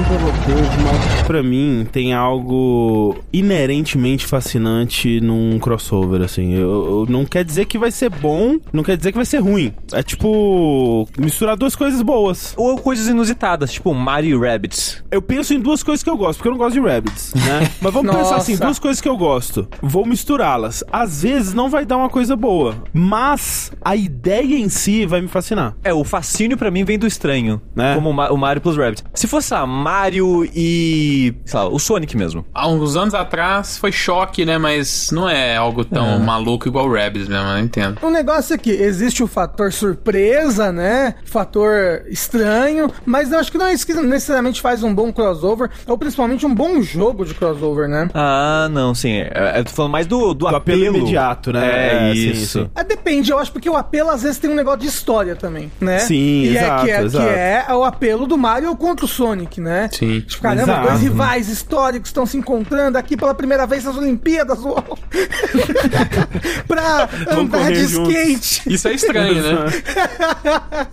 pra vocês, mas pra mim tem algo inerentemente fascinante num crossover, assim. Eu, eu, não quer dizer que vai ser bom, não quer dizer que vai ser ruim. É tipo misturar duas coisas boas. Ou coisas inusitadas, tipo Mario e Rabbids. Eu penso em duas coisas que eu gosto, porque eu não gosto de Rabbids, né? Mas vamos pensar assim, duas coisas que eu gosto. Vou misturá-las. Às vezes não vai dar uma coisa boa, mas a ideia em si vai me fascinar. É, o fascínio para mim vem do estranho, né? Como o Mario plus Rabbids. Se fosse a Mario e, sei lá, o Sonic mesmo. Há uns anos atrás foi choque, né? Mas não é algo tão é. maluco igual o Rabbids mesmo, eu entendo. O negócio é que existe o fator surpresa, né? Fator estranho, mas eu acho que não é isso que necessariamente faz um bom crossover, ou principalmente um bom jogo de crossover, né? Ah, não, sim. É, eu tô falando mais do, do, do apelo. apelo imediato, né? É, é isso. É, depende, eu acho, porque o apelo às vezes tem um negócio de história também, né? Sim, e exato, é, que, é, exato. que é o apelo do Mario contra o Sonic, né? Sim. Tipo, caramba, exato. dois rivais históricos estão se encontrando aqui pela primeira vez nas Olimpíadas. pra andar de juntos. skate. Isso é estranho, né?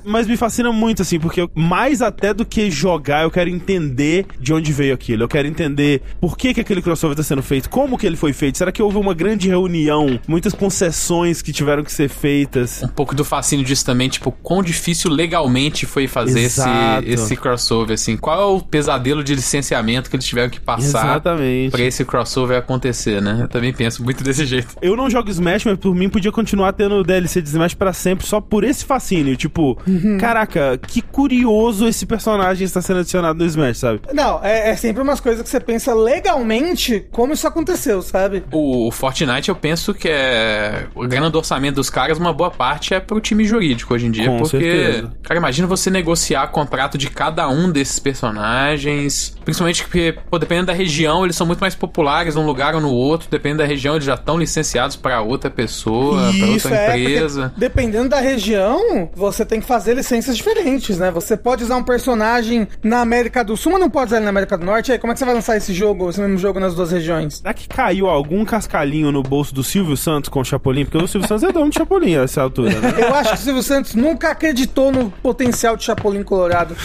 Mas me fascina muito, assim, porque eu, mais até do que jogar, eu quero entender de onde veio aquilo. Eu quero entender por que, que aquele crossover está sendo feito, como que ele foi feito. Será que houve uma grande reunião, muitas concessões que tiveram que ser feitas? Um pouco do fascínio disso também, tipo, quão difícil legalmente foi fazer esse, esse crossover, assim. Qual é o pesadelo de licenciamento que eles tiveram que passar para esse crossover acontecer, né? Eu também penso muito desse jeito. Eu não jogo Smash, mas por mim podia continuar tendo DLC de Smash para sempre só por esse fascínio. Tipo, uhum. caraca, que curioso esse personagem está sendo adicionado no Smash, sabe? Não, é, é sempre umas coisas que você pensa legalmente como isso aconteceu, sabe? O, o Fortnite, eu penso que é. O grande orçamento dos caras, uma boa parte é pro time jurídico hoje em dia. Com porque, certeza. cara, imagina você negociar contrato de cada um desses personagens personagens. Principalmente porque, pô, dependendo da região, eles são muito mais populares num lugar ou no outro. Dependendo da região, eles já estão licenciados para outra pessoa, para outra é, empresa. Dependendo da região, você tem que fazer licenças diferentes, né? Você pode usar um personagem na América do Sul, mas não pode usar ele na América do Norte. Aí, como é que você vai lançar esse jogo, esse mesmo jogo nas duas regiões? Será que caiu algum cascalhinho no bolso do Silvio Santos com o Chapolin? Porque o Silvio Santos é dono de Chapolin a essa altura, né? Eu acho que o Silvio Santos nunca acreditou no potencial de Chapolin Colorado.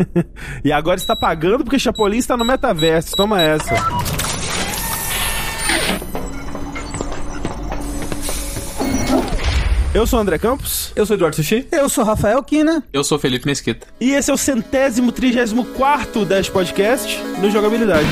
e agora está pagando porque Chapolin está no metaverso. Toma essa. Eu sou o André Campos. Eu sou Eduardo Sushi. Eu sou Rafael Kina. Eu sou Felipe Mesquita. E esse é o centésimo, trigésimo quarto Dash Podcast no Jogabilidade.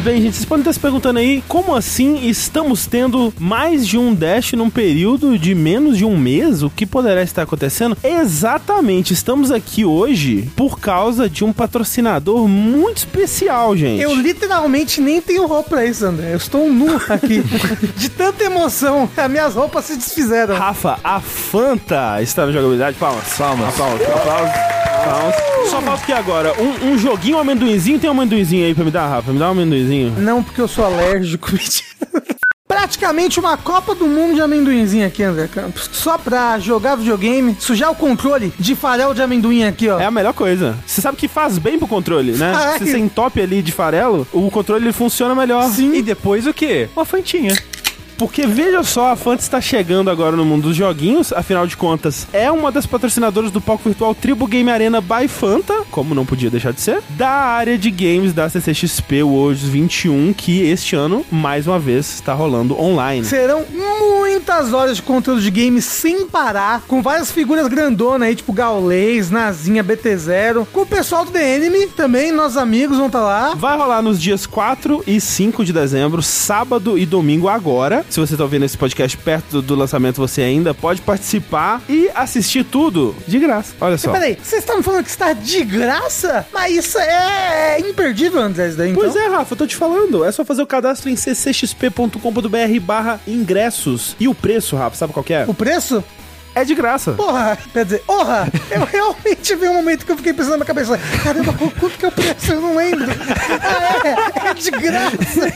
Bem, gente, vocês podem estar se perguntando aí como assim estamos tendo mais de um Dash num período de menos de um mês? O que poderá estar acontecendo? Exatamente, estamos aqui hoje por causa de um patrocinador muito especial, gente. Eu literalmente nem tenho roupa pra isso, André. Eu estou nu aqui. de tanta emoção, as minhas roupas se desfizeram. Rafa, a Fanta está na jogabilidade. Palmas. Palmas. Aplausos. Aplausos. Palmas. Só falta que agora, um, um joguinho um amendoinzinho. Tem um amendoinzinho aí pra me dar, Rafa? Me dá um amendoinzinho. Não, porque eu sou alérgico. Praticamente uma Copa do Mundo de amendoinzinho aqui, André Campos. Só pra jogar videogame, sujar o controle de farelo de amendoim aqui, ó. É a melhor coisa. Você sabe que faz bem pro controle, né? Ai. Se você entope ali de farelo, o controle ele funciona melhor. Sim. E depois o quê? Uma fantinha. Porque veja só, a Fanta está chegando agora no mundo dos joguinhos, afinal de contas, é uma das patrocinadoras do palco virtual Tribo Game Arena by Fanta, como não podia deixar de ser, da área de games da CCXP Worlds 21, que este ano, mais uma vez, está rolando online. Serão muitas horas de conteúdo de games sem parar, com várias figuras grandonas aí, tipo Gaules, Nazinha, BT0, com o pessoal do The Enemy também, nossos amigos vão estar lá. Vai rolar nos dias 4 e 5 de dezembro, sábado e domingo agora. Se você tá ouvindo esse podcast perto do, lançamento, você ainda pode participar e assistir tudo de graça. Olha só. Peraí, vocês estão falando que está de graça? Mas isso é imperdível, André, isso daí, então? Pois é, Rafa, eu tô te falando. É só fazer o cadastro em ccxp.com.br barra ingressos. E o preço, Rafa, sabe qual que é? O preço? É de graça. Porra, quer dizer, porra, eu realmente vi um momento que eu fiquei pensando na minha cabeça, caramba, quanto que é o preço? Eu não lembro. Ah, é, é de graça.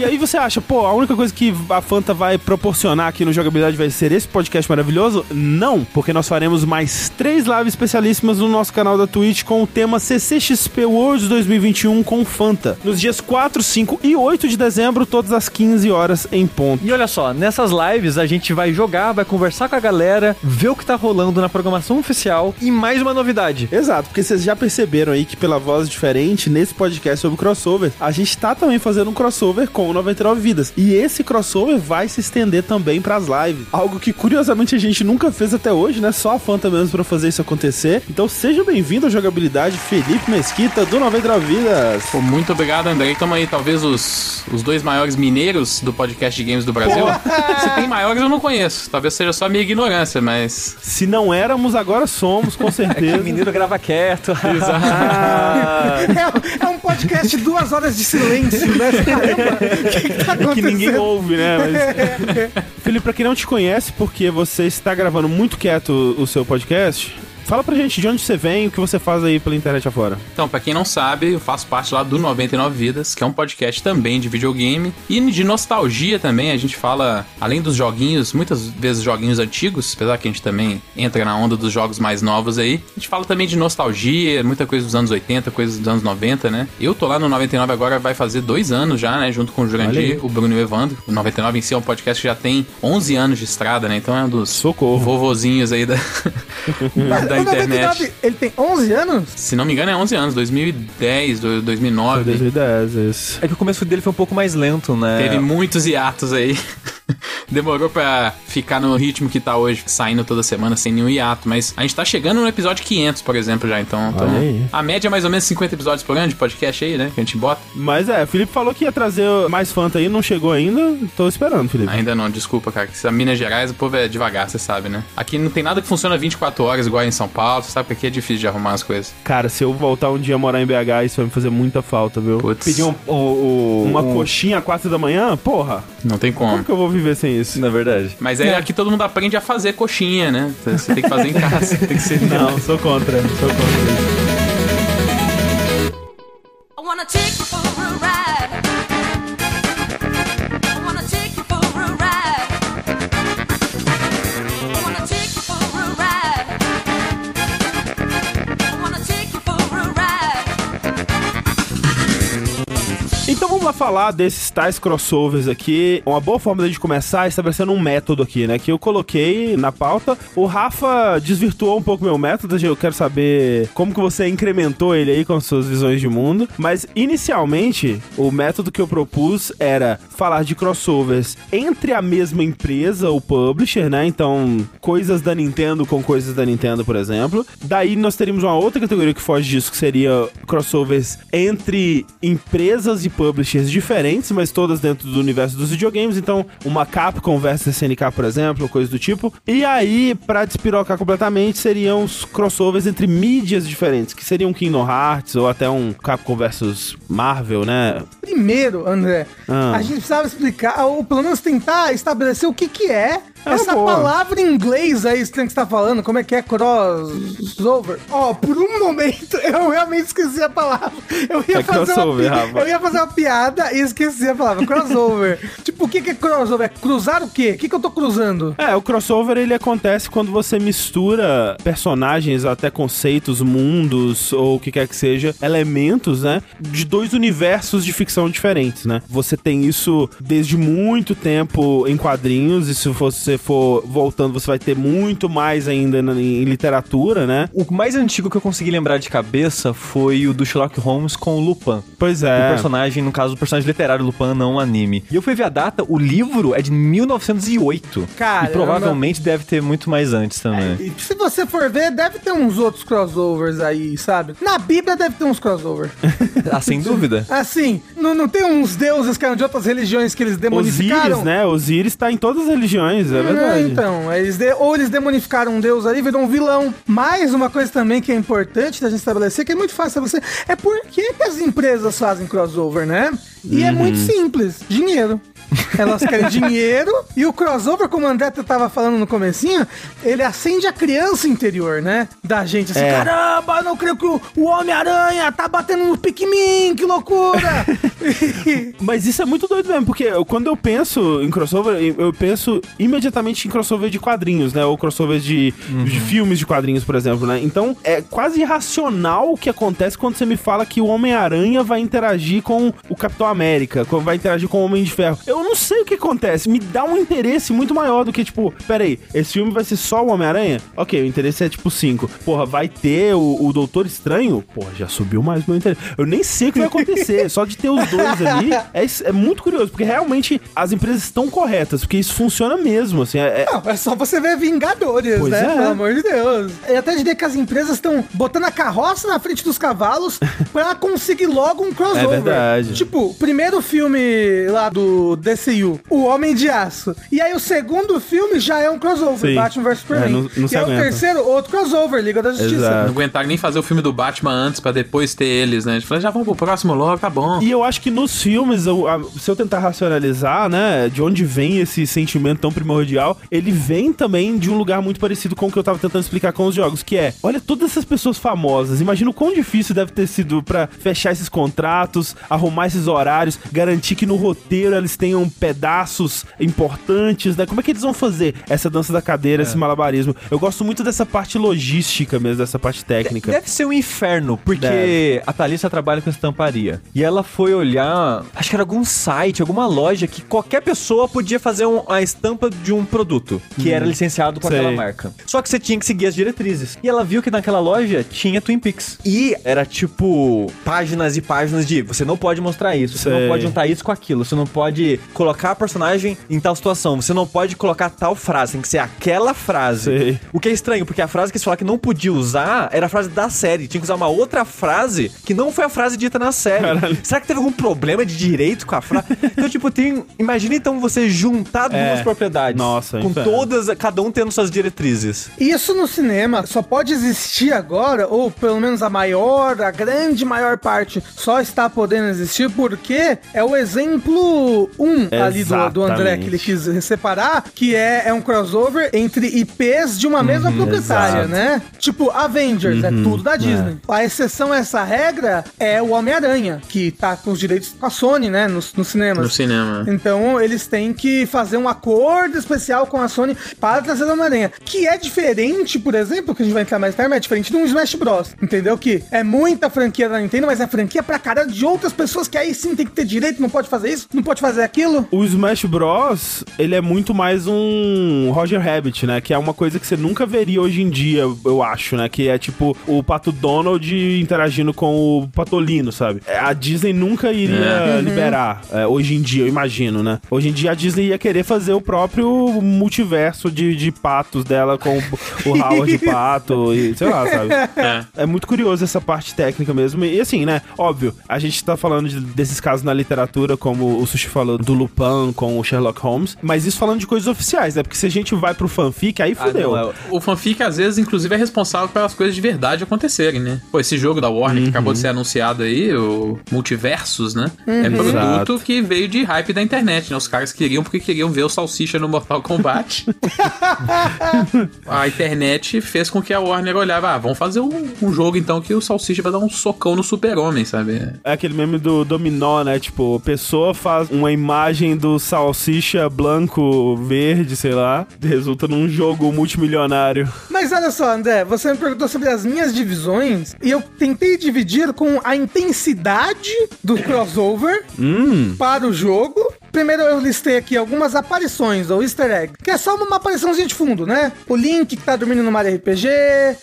e aí você acha, pô, a única coisa que a Fanta vai proporcionar aqui no Jogabilidade vai ser esse podcast maravilhoso? Não, porque nós faremos mais três lives especialíssimas no nosso canal da Twitch com o tema CCXP Worlds 2021 com Fanta. Nos dias 4, 5 e 8 de dezembro, todas as 15 horas em ponto. E olha só, nessas lives a gente vai jogar, vai conversar com a galera, ver o que tá rolando na programação oficial e mais uma novidade. Exato, porque vocês já perceberam aí que pela voz diferente, nesse podcast sobre crossover, a gente tá também fazendo um crossover com o 99 Vidas. E esse crossover vai se estender também pras lives. Algo que curiosamente a gente nunca fez até hoje, né? Só a Fanta mesmo pra fazer isso acontecer. Então seja bem-vindo à jogabilidade, Felipe Mesquita do 99 Vidas. Pô, muito obrigado, André. Tamo aí, talvez os, os dois maiores mineiros do podcast de games do Brasil. Se tem maiores, eu não conheço. Talvez seja só minha ignorância, mas. Se não éramos, agora somos, com certeza. É o mineiro grava quieto. Exato. É, é um podcast de duas horas de silêncio, né? Caramba, que, que tá que ninguém ouve, né? Mas... Felipe, pra quem não te conhece, porque você está gravando muito quieto o seu podcast, fala pra gente de onde você vem e o que você faz aí pela internet afora. Então, pra quem não sabe, eu faço parte lá do 99 Vidas, que é um podcast também de videogame e de nostalgia também. A gente fala, além dos joguinhos, muitas vezes joguinhos antigos, apesar que a gente também entra na onda dos jogos mais novos aí. A gente fala também de nostalgia, muita coisa dos anos 80, coisas dos anos 90, né? Eu tô lá no 99 agora, vai fazer dois anos já, né? Junto com o. Jurandir, o Bruno e o Evandro. O 99 em si é um podcast que já tem 11 anos de estrada, né? Então é um dos Socorro. vovozinhos aí da, da internet. 99, ele tem 11 anos? Se não me engano, é 11 anos, 2010, do- 2009. 2010, isso. É que o começo dele foi um pouco mais lento, né? Teve muitos hiatos aí. Demorou pra ficar no ritmo que tá hoje, saindo toda semana sem nenhum hiato. Mas a gente tá chegando no episódio 500, por exemplo, já. Então, então a média é mais ou menos 50 episódios por ano de podcast aí, né? Que a gente bota. Mas é, o Felipe falou que ia trazer mais Fanta aí, não chegou ainda. Tô esperando, Felipe. Ainda não, desculpa, cara. Que Minas Gerais, o povo é devagar, você sabe, né? Aqui não tem nada que funciona 24 horas igual em São Paulo, você sabe que aqui é difícil de arrumar as coisas. Cara, se eu voltar um dia a morar em BH, isso vai me fazer muita falta, viu? Putz, Pedir um, o, o- Uma um- coxinha às quatro da manhã? Porra, não tem como. como que eu vou viver sem isso? Na verdade. Mas aí aqui todo mundo aprende a fazer coxinha, né? Você tem que fazer em casa, tem que ser. Não, sou contra, sou contra isso. I wanna take Falar desses tais crossovers aqui. Uma boa forma de gente começar é estabelecendo um método aqui, né? Que eu coloquei na pauta. O Rafa desvirtuou um pouco meu método. Eu quero saber como que você incrementou ele aí com as suas visões de mundo. Mas inicialmente, o método que eu propus era falar de crossovers entre a mesma empresa, o publisher, né? Então, coisas da Nintendo com coisas da Nintendo, por exemplo. Daí nós teríamos uma outra categoria que foge disso, que seria crossovers entre empresas e publishers diferentes, mas todas dentro do universo dos videogames. Então, uma Capcom versus SNK, por exemplo, coisa do tipo. E aí, pra despirocar completamente, seriam os crossovers entre mídias diferentes, que seriam Kingdom Hearts ou até um Capcom versus Marvel, né? Primeiro, André, Ah. a gente precisava explicar, ou pelo menos tentar estabelecer o que que é É essa boa. palavra em inglês aí que você tá falando, como é que é crossover? Ó, por um momento eu realmente esqueci a palavra. Eu ia É fazer uma. Eu ia fazer uma piada e esqueci a palavra, crossover. tipo, o que que é crossover? É cruzar o quê? O que que eu tô cruzando? É, o crossover ele acontece quando você mistura personagens, até conceitos, mundos ou o que quer que seja, elementos, né, de dois universos de ficção diferentes, né? Você tem isso desde muito tempo em quadrinhos e se você for voltando, você vai ter muito mais ainda na- em literatura, né? O mais antigo que eu consegui lembrar de cabeça foi o do Sherlock Holmes com o Lupin. Pois O é. personagem, no caso, o personagem literário Lupin, não o anime. E eu fui ver a data, o livro é de 1908. Caramba. E provavelmente deve ter muito mais antes também. E se você for ver, deve ter uns outros crossovers aí, sabe? Na Bíblia deve ter uns crossovers. ah, sem dúvida. Assim, não, não tem uns deuses que eram de outras religiões que eles demonificaram? Osíris, né? Osíris tá em todas as religiões, é É, verdade. então, eles de- ou eles demonificaram um deus ali, virou um vilão. Mais uma coisa também que é importante da gente estabelecer, que é muito fácil estabelecer, é por que, que as empresas fazem crossover, né? E é muito Uhum. simples, dinheiro. Elas querem dinheiro. E o crossover, como o André tava falando no comecinho, ele acende a criança interior, né? Da gente, assim, É. caramba, não creio que o, Homem-Aranha tá batendo no Pikmin, que loucura! Mas isso é muito doido mesmo, porque quando eu penso em crossover, eu- penso imediatamente em crossover de quadrinhos, né? Ou crossover de, de filmes de quadrinhos, por exemplo, né? Então é quase irracional o que acontece quando você me fala que o Homem-Aranha vai interagir com o Capitão América, vai interagir com o Homem de Ferro. Eu não sei o que acontece, me dá um interesse muito maior do que, tipo, peraí, esse filme vai ser só o Homem-Aranha? Ok, o interesse é tipo 5. Porra, vai ter o, o Doutor Estranho? Porra, já subiu mais meu interesse. Eu nem sei o que vai acontecer, só de ter os dois ali. É, é muito curioso, porque realmente as empresas estão corretas, porque isso funciona mesmo, assim. É, é- Não, é só você ver Vingadores, Pois né? é. Pelo amor de Deus. Eu até diria que as empresas estão botando a carroça na frente dos cavalos pra conseguir logo um crossover. É verdade. Tipo, o primeiro filme lá do DCU, O Homem de Aço. E aí o segundo filme já é um crossover, Sim. Batman vs Superman. É, não- não e aí o terceiro, outro crossover, Liga da Justiça. Exato. Não aguentaram nem fazer o filme do Batman antes pra depois ter eles, né? A gente falou, já vamos pro próximo logo, tá bom. E eu acho que nos filmes, eu- a- se eu tentar racionalizar, né, de onde vem esse sentimento tão primordial, ele vem também de um lugar muito parecido com o que eu tava tentando explicar com os jogos, que é, olha todas essas pessoas famosas, imagina o quão difícil deve ter sido pra fechar esses contratos, arrumar esses horários, garantir que no roteiro eles tenham pedaços importantes, né? Como é que eles vão fazer essa dança da cadeira, esse malabarismo? Eu gosto muito dessa parte logística mesmo, dessa parte técnica. Deve ser um inferno, porque Deve. a Thalissa trabalha com estamparia. E ela foi olhar, acho que era algum site, alguma loja que qualquer pessoa podia fazer um- a estampa de um produto que era licenciado com Sei. aquela marca. Só que você tinha que seguir as diretrizes. E ela viu que naquela loja tinha Twin Peaks. E era tipo páginas e páginas de você não pode mostrar isso, você Sei. não pode juntar isso com aquilo, você não pode colocar a personagem em tal situação, você não pode colocar tal frase, tem que ser aquela frase. Sei. O que é estranho, porque a frase que eles falaram que não podia usar era a frase da série. Tinha que usar uma outra frase que não foi a frase dita na série. Caralho. Será que teve algum problema de direito com a frase? então, tipo, tem. Imagina então você juntar duas É. propriedades. Nossa, Com inferno. todas, cada um tendo suas diretrizes. Isso no cinema só pode existir agora, ou pelo menos a maior, a grande maior parte, só está podendo existir porque é o exemplo 1 ali do, do André que ele quis separar, que é, é um crossover entre IPs de uma mesma proprietária, exato. né? Tipo, Avengers, é tudo da Disney. A exceção a essa regra é o Homem-Aranha, que tá com os direitos com a Sony, né? Nos, nos cinemas. No cinema. Então eles têm que fazer um acordo especial com a Sony para trazer o Homem-Aranha. Que é diferente, por exemplo, que a gente vai entrar mais tarde, mas é diferente de um Smash Bros. Entendeu? Que é muita franquia da Nintendo, mas é franquia pra caralho de outras pessoas que aí sim tem que ter direito, não pode fazer isso, não pode fazer aquilo. O Smash Bros, ele é muito mais um Roger Rabbit, né? Que é uma coisa que você nunca veria hoje em dia, eu acho, né? Que é tipo o Pato Donald interagindo com o Patolino, sabe? É, A Disney nunca iria liberar, é, hoje em dia, eu imagino, né? Hoje em dia a Disney ia querer fazer o próprio multiverso de, de patos dela com o, o Howard Pato e sei lá, sabe? É. É muito curioso essa parte técnica mesmo. E assim, né? Óbvio, a gente tá falando de- desses casos na literatura, como o Sushi falou do Lupin com o Sherlock Holmes, mas isso falando de coisas oficiais, né? Porque se a gente vai pro fanfic, aí fudeu. não, é- O fanfic, às vezes, inclusive, é responsável pelas coisas de verdade acontecerem, né? Pô, esse jogo da Warner que acabou de ser anunciado aí, o Multiversus, né? É produto Exato. que veio de hype da internet, né? Os caras queriam porque queriam ver o Salsicha no Mortal Kombat. a internet fez com que a Warner olhava, ah, vamos fazer um, um jogo então que o Salsicha vai dar um socão no super-homem, sabe? É aquele meme do dominó, né? Tipo, a pessoa faz uma imagem do salsicha branco, verde, sei lá, resulta num jogo multimilionário. Mas olha só, André, você me perguntou sobre as minhas divisões e eu tentei dividir com a intensidade do crossover para o jogo. Primeiro eu listei aqui algumas aparições, ou easter egg, que é só uma apariçãozinha de fundo, né? O Link que tá dormindo no Mario RPG,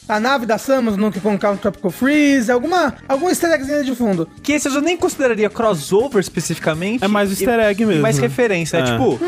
a nave da Samus no Donkey Kong Country Tropical Freeze, alguma, algum easter eggzinho de fundo. Que esses eu nem consideraria crossover especificamente. É mais easter egg mesmo. Mais referência. É, É. tipo,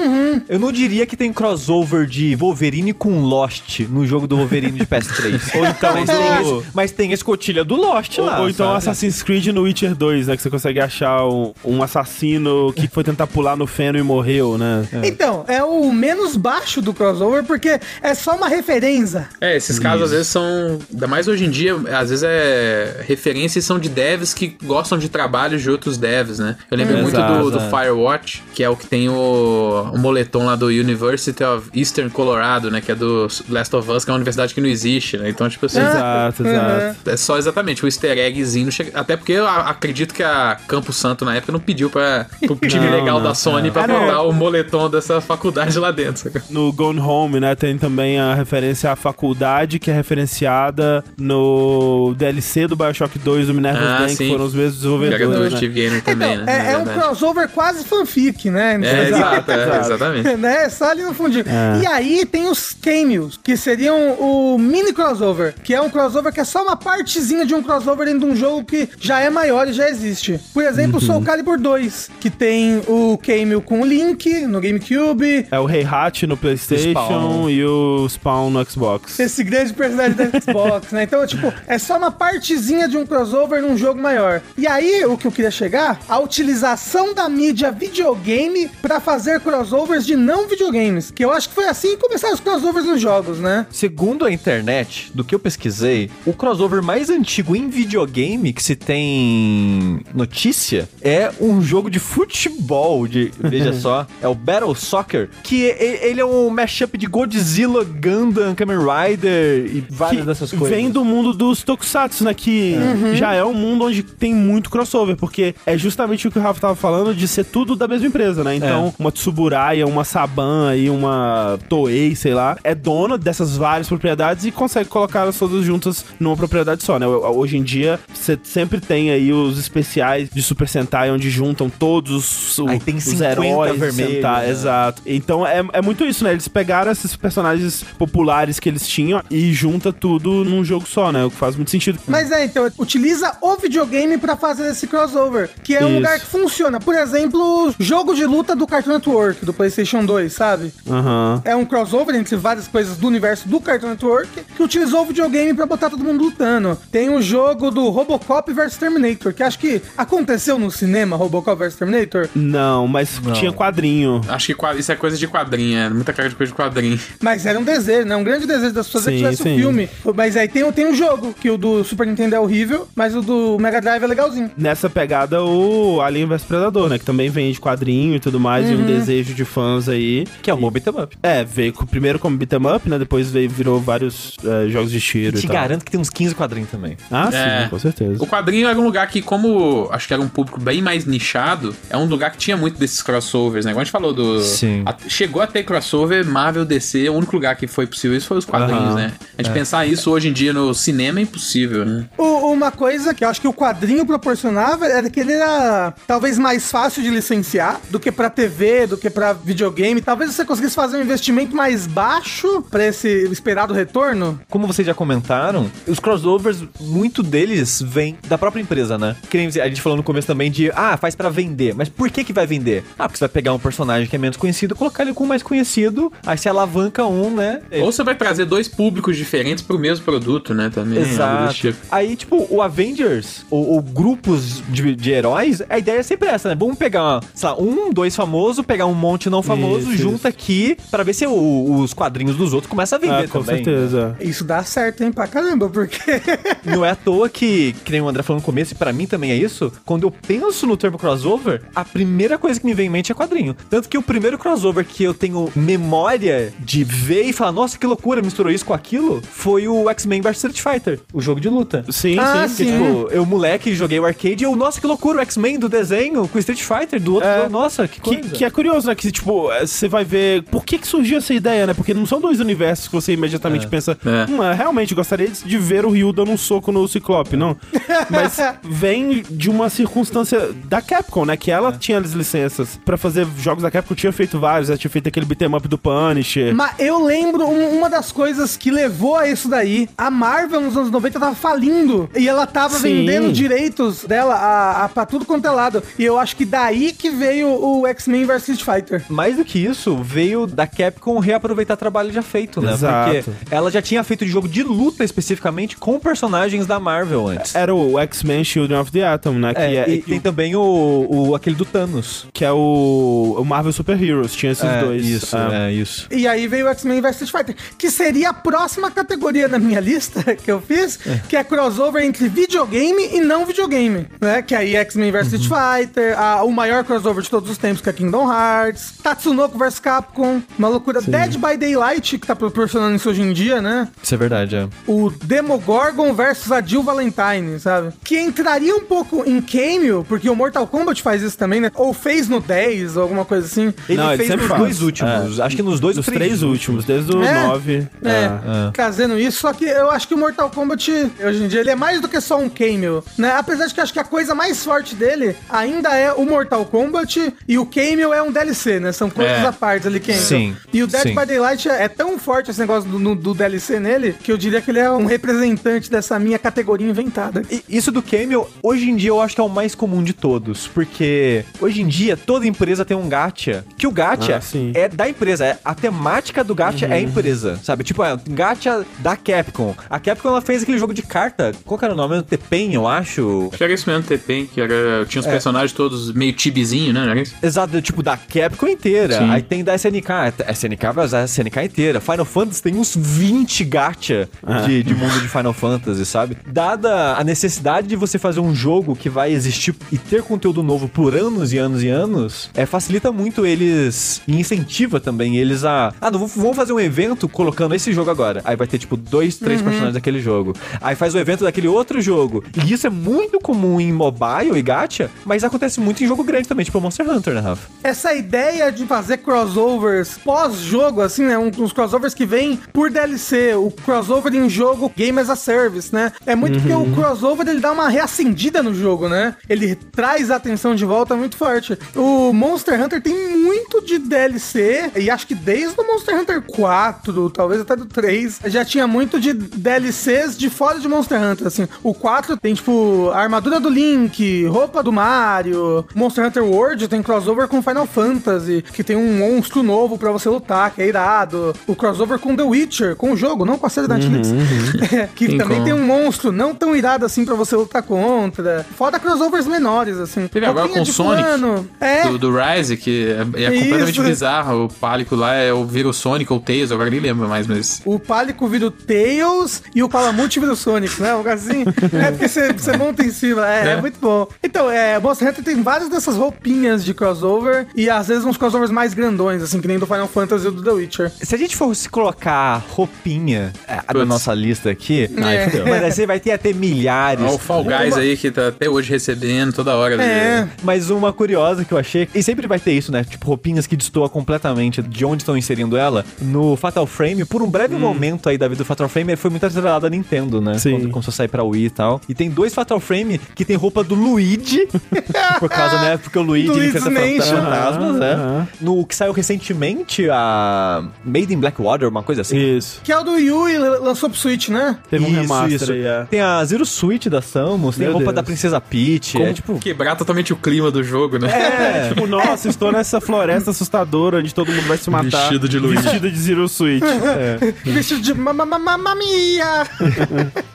eu não diria que tem crossover de Wolverine com Lost no jogo do Wolverine de PS3. Ou então mas, tem esse, mas tem a escotilha do Lost Ou, lá. ou então sabe? Assassin's Creed no Witcher 2, né? Que você consegue achar um, um assassino que foi tentar pular no Fenrir morreu, né? Então, é o menos baixo do crossover, porque é só uma referência. É, esses casos às vezes são. Ainda mais hoje em dia, às vezes é referências são de devs que gostam de trabalhos de outros devs, né? Eu lembro Hum. muito Exato, do, do é. Firewatch, que é o que tem o, o moletom lá do University of Eastern Colorado, né? Que é do Last of Us, que é uma universidade que não existe, né? Então, tipo assim. Exato, exato. É só exatamente o easter eggzinho. Até porque eu acredito que a Campo Santo na época não pediu pra, pro time Não, legal não, da Sony é. pra Ah, não. botar o moletom dessa faculdade lá dentro. No Gone Home, né, tem também a referência à faculdade, que é referenciada no DLC do Bioshock 2 do Minerva's Ah, Den, que sim. foram os mesmos desenvolvedores, né? Steve Gamer também, Então, né? é, é um crossover quase fanfic, né? É, exato, é, exatamente. né? Só ali no fundinho. É. E aí tem os cameos, que seriam o mini crossover, que é um crossover que é só uma partezinha de um crossover dentro de um jogo que já é maior e já existe. Por exemplo, o Soul Calibur 2, que tem o cameo com o Link no GameCube, É o Rei Hat no PlayStation Spawn. e o Spawn no Xbox. esse grande personagem da Xbox, né? Então, tipo, é só uma partezinha de um crossover num jogo maior. E aí, o que eu queria chegar, a utilização da mídia videogame pra fazer crossovers de não videogames. Que eu acho que foi assim que começaram os crossovers nos jogos, né? Segundo a internet, do que eu pesquisei, o crossover mais antigo em videogame que se tem notícia é um jogo de futebol, de, veja só, é o Battle Soccer, que ele é um mashup de Godzilla, Gundam, Kamen Rider e várias que dessas coisas. vem do mundo dos tokusatsu, né? Que já é um mundo onde tem muito crossover, porque é justamente o que o Rafa tava falando de ser tudo da mesma empresa, né? Então, uma Tsuburaya, uma Saban e uma Toei, sei lá, é dona dessas várias propriedades e consegue colocá-las todas juntas numa propriedade só, né? Hoje em dia, você sempre tem aí os especiais de Super Sentai, onde juntam todos os, Aí tem os 50 heróis Sentai, né? Exato. Então é, é muito isso, né? Eles pegaram esses personagens populares que eles tinham e junta tudo num jogo só, né? O que faz muito sentido. Mas é, então, utiliza o videogame pra fazer esse crossover, que é um Isso. lugar que funciona. Por exemplo, jogo de luta do Cartoon Network, do PlayStation 2, sabe? Aham. É um crossover entre várias coisas do universo do Cartoon Network que utilizou o videogame pra botar todo mundo lutando. Tem o jogo do Robocop vs Terminator, que acho que aconteceu no cinema, Robocop vs Terminator, Não, mas tinha quadrinho. Acho que isso é coisa de quadrinho, é muita cara de coisa de quadrinho. mas era um desejo, né? Um grande desejo das pessoas é que Sim, tivesse o sim. filme. Mas aí tem, tem um jogo, que o do Super Nintendo é horrível, mas o do Mega Drive é legalzinho. Nessa pegada, o Alien vs Predador, né? Que também vem de quadrinho e tudo mais, e um desejo de fãs aí. Que é o Beat 'em Up. É, veio primeiro como beat'em up, né? Depois veio, virou vários eh, jogos de tiro Te e tal. garanto que tem uns 15 quadrinhos também. Ah, É. sim, com certeza. O quadrinho era um lugar que, como acho que era um público bem mais nichado, é um lugar que tinha muito desses crossovers, né? Igual a gente falou do. Sim. a- chegou a ter crossover Marvel DC, o único lugar que foi possível isso foi os quadrinhos, Aham. né? A gente pensar isso hoje em dia no cinema é impossível, né? O- uma coisa que eu acho que o quadrinho proporcionava era que ele era talvez mais fácil de licenciar do que pra TV, do que pra videogame. Talvez você conseguisse fazer um investimento mais baixo pra esse esperado retorno. Como vocês já comentaram, os crossovers, muito deles vem da própria empresa, né? Que nem a gente falou no começo também de, ah, faz pra vender. Mas por que que vai vender? Ah, porque você vai pegar um personagem que é menos conhecido, colocar ele com o mais conhecido, aí você alavanca um, né? Ou você vai trazer dois públicos diferentes pro mesmo produto, né? Também. Exato. tipo. Aí, tipo, o Avengers, ou, ou grupos de, de heróis, a ideia é sempre essa, né? Vamos pegar, sei lá, um, dois famosos, pegar um monte não famoso, Isso, junta isso. aqui pra ver se o- os quadrinhos dos outros começam a vender Ah, com também. certeza. Isso dá certo, hein, pra caramba, porque Não é à toa que, que nem o André falou no começo, e pra mim também é isso, quando eu penso no termo crossover, a primeira coisa que me vem em mente é quadrinho. Tanto que o primeiro crossover que eu tenho memória de ver e falar, nossa, que loucura, misturou isso com aquilo, foi o X-Men vs Street Fighter, o jogo de luta. Sim, Ah, sim. Porque, sim. tipo, eu, moleque, joguei o arcade e eu, nossa, que loucura, o X-Men do desenho com o Street Fighter, do outro, É. eu, nossa, que Que, coisa. que é curioso, né? Que, tipo, é, você vai ver por que, que surgiu essa ideia, né? Porque não são dois universos que você imediatamente pensa, É. hum, é, realmente gostaria de- de ver o Ryu dando um soco no Ciclope, não. Mas vem de uma circunstância da Capcom, né? Que ela tinha as licenças pra fazer jogos da Capcom, tinha feito vários, ela tinha feito aquele beat'em up do Punisher. Mas eu lembro um- uma das coisas que levou a isso daí. A Marvel nos anos 90 tava falindo. E ela tava Sim. vendendo direitos dela a, a, pra tudo quanto é lado. E eu acho que daí que veio o X-Men vs Street Fighter. Mais do que isso, veio da Capcom reaproveitar trabalho já feito, né? Exato. Porque ela já tinha feito de jogo de luta especificamente com personagens da Marvel antes. Era o X-Men Children of the Atom, né? Que É, é, e tem também o, o aquele do Thanos. que é o, o, o Marvel Super Heroes, tinha esses É, dois. Isso, Ah, é isso. E aí veio o X-Men vs Street Fighter, que seria a próxima categoria da minha lista que eu fiz, que é crossover entre videogame e não videogame, né? Que aí X-Men vs Street Fighter, a- o maior crossover de todos os tempos, que é Kingdom Hearts, Tatsunoko vs Capcom, uma loucura. Dead by Daylight, que tá proporcionando isso hoje em dia, né? Isso é verdade, é. o Demogorgon versus a Jill Valentine, sabe? Que entraria um pouco em cameo, porque o Mortal Kombat faz isso também, né? Ou fez no 10, ou alguma coisa assim. Ele Não, ele fez sempre nos faz. dois últimos. Acho que nos dois Os ou três últimos, desde o É. 9. É, ah. fazendo isso, só que eu acho que o Mortal Kombat, hoje em dia, ele é mais do que só um cameo, né? Apesar de que eu acho que a coisa mais forte dele ainda é o Mortal Kombat e o cameo é um DLC, né? São coisas É. à parte ali que entram. Sim, E o Dead sim. by Daylight é, é tão forte esse negócio do, no- do DLC nele, que eu diria que ele é um representante dessa minha categoria inventada. E Isso do Camel, hoje em dia eu acho que é o mais comum de todos, porque hoje em dia toda empresa tem um gacha, que o gacha Ah, é da empresa, é, a temática do gacha é a empresa, sabe? Tipo, é um gacha da Capcom. A Capcom ela fez aquele jogo de carta, qual que era o nome? Tepen, eu acho. Acho que era isso mesmo, TP, que era, tinha os personagens todos meio tibizinho, né? Não era isso? Exato, tipo, da Capcom inteira. Sim. Aí tem da SNK. A SNK vai usar a SNK inteira. Final Fantasy tem uns 20 gacha de, de mundo de Final Fantasy, sabe? Dada a necessidade de você fazer um jogo que vai existir e ter conteúdo novo por anos e anos e anos, é, facilita muito eles e incentiva também eles a. Ah, não, vamos- fazer um evento colocando esse jogo agora. Aí vai ter, tipo, dois, três personagens daquele jogo. Aí faz o evento daquele outro jogo. E isso é muito comum em mobile e gacha, mas acontece muito em jogo grande também, tipo Monster Hunter, né, Rafa? Essa ideia de fazer crossovers pós-jogo, assim, né? Um, uns crossovers que vem por DLC, o crossover em jogo Game as a Service, né? É muito porque o crossover ele dá uma reacendida no jogo, né? Ele traz a atenção de volta muito forte. O Monster Hunter tem muito de DLC, e acho que desde o Monster Hunter 4, talvez até do 3, já tinha muito de DLCs de fora de Monster Hunter, assim. O 4 tem, tipo, a armadura do Link, roupa do Mario, Monster Hunter World tem crossover com Final Fantasy, que tem um monstro novo pra você lutar, que é irado. O crossover com The Witcher, com o jogo, não com a série da Netflix. que Tem também como. tem um monstro não tão irado assim pra você lutar contra. Fora crossovers menores, assim. Teve agora com de o Sonic, fulano. É, Do, do Rise, que é, é completamente Isso. bizarro. O pálico lá é o vira o Sonic ou o Tails, agora nem lembro mais, mas. O Pálico vira o Tails e o Palamute vira o Sonic, né? Um lugar assim. É porque você, você monta em cima. É, é É. muito bom. Então, é, Monster Hunter tem várias dessas roupinhas de crossover e às vezes uns crossovers mais grandões, assim, que nem do Final Fantasy ou do The Witcher. Se a gente fosse colocar roupinha é, na Putz. nossa lista aqui, É. mas você vai ter até milhares. Ó, o Fall Guys aí que tá até hoje recebendo toda hora. ali. É. Mas uma curiosa que eu achei, e sempre vai ter isso, né? Tipo, roupinhas que destoa completamente de onde estão inserindo ela. No Fatal Frame, por um breve momento aí da vida do Fatal Frame, foi muito atrelado a Nintendo, né? Sim. Quando começou a sair pra Wii e tal. E tem dois Fatal Frame que tem roupa do Luigi, por causa, né? Porque o Luigi ele enfrenta fantasmas, né? No que saiu recentemente, a Made in Blackwater, uma coisa assim. Isso. Que é o do e lançou pro Switch, né? Teve um Isso, remaster isso. aí, é. Tem a Zero Suite da Samus, tem a roupa Deus. da Princesa Peach. É tipo. Quebrar totalmente o clima do jogo, né? É, Tipo, nossa, estou nessa floresta assustadora onde todo mundo vai se matar. Vestido de Luigi. Vestido de Zero Suite. É. Vestido de mamma mia!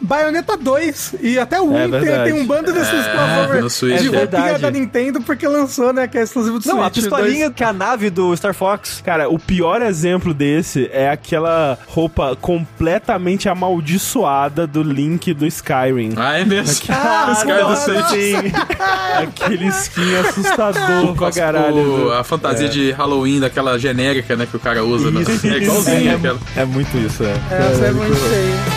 Bayonetta 2 e até o 1 É tem, tem um bando desses Switch. de É roupinha verdade. da Nintendo porque lançou, né? Que é exclusivo do Não, a Switch. pistolinha que é a nave do Star Fox. Cara, o pior exemplo desse é aquela roupa completamente amaldiçoada do Link do Skyrim. Ah, é mesmo. Ah, Os caras do nossa. Switch. Sim. Aquele skin assustador Cospo- caralho. a fantasia de Halloween daquela genérica, né, que o cara usa. né? Isso, É igualzinho aquela. É muito isso, é. Essa é muito feia.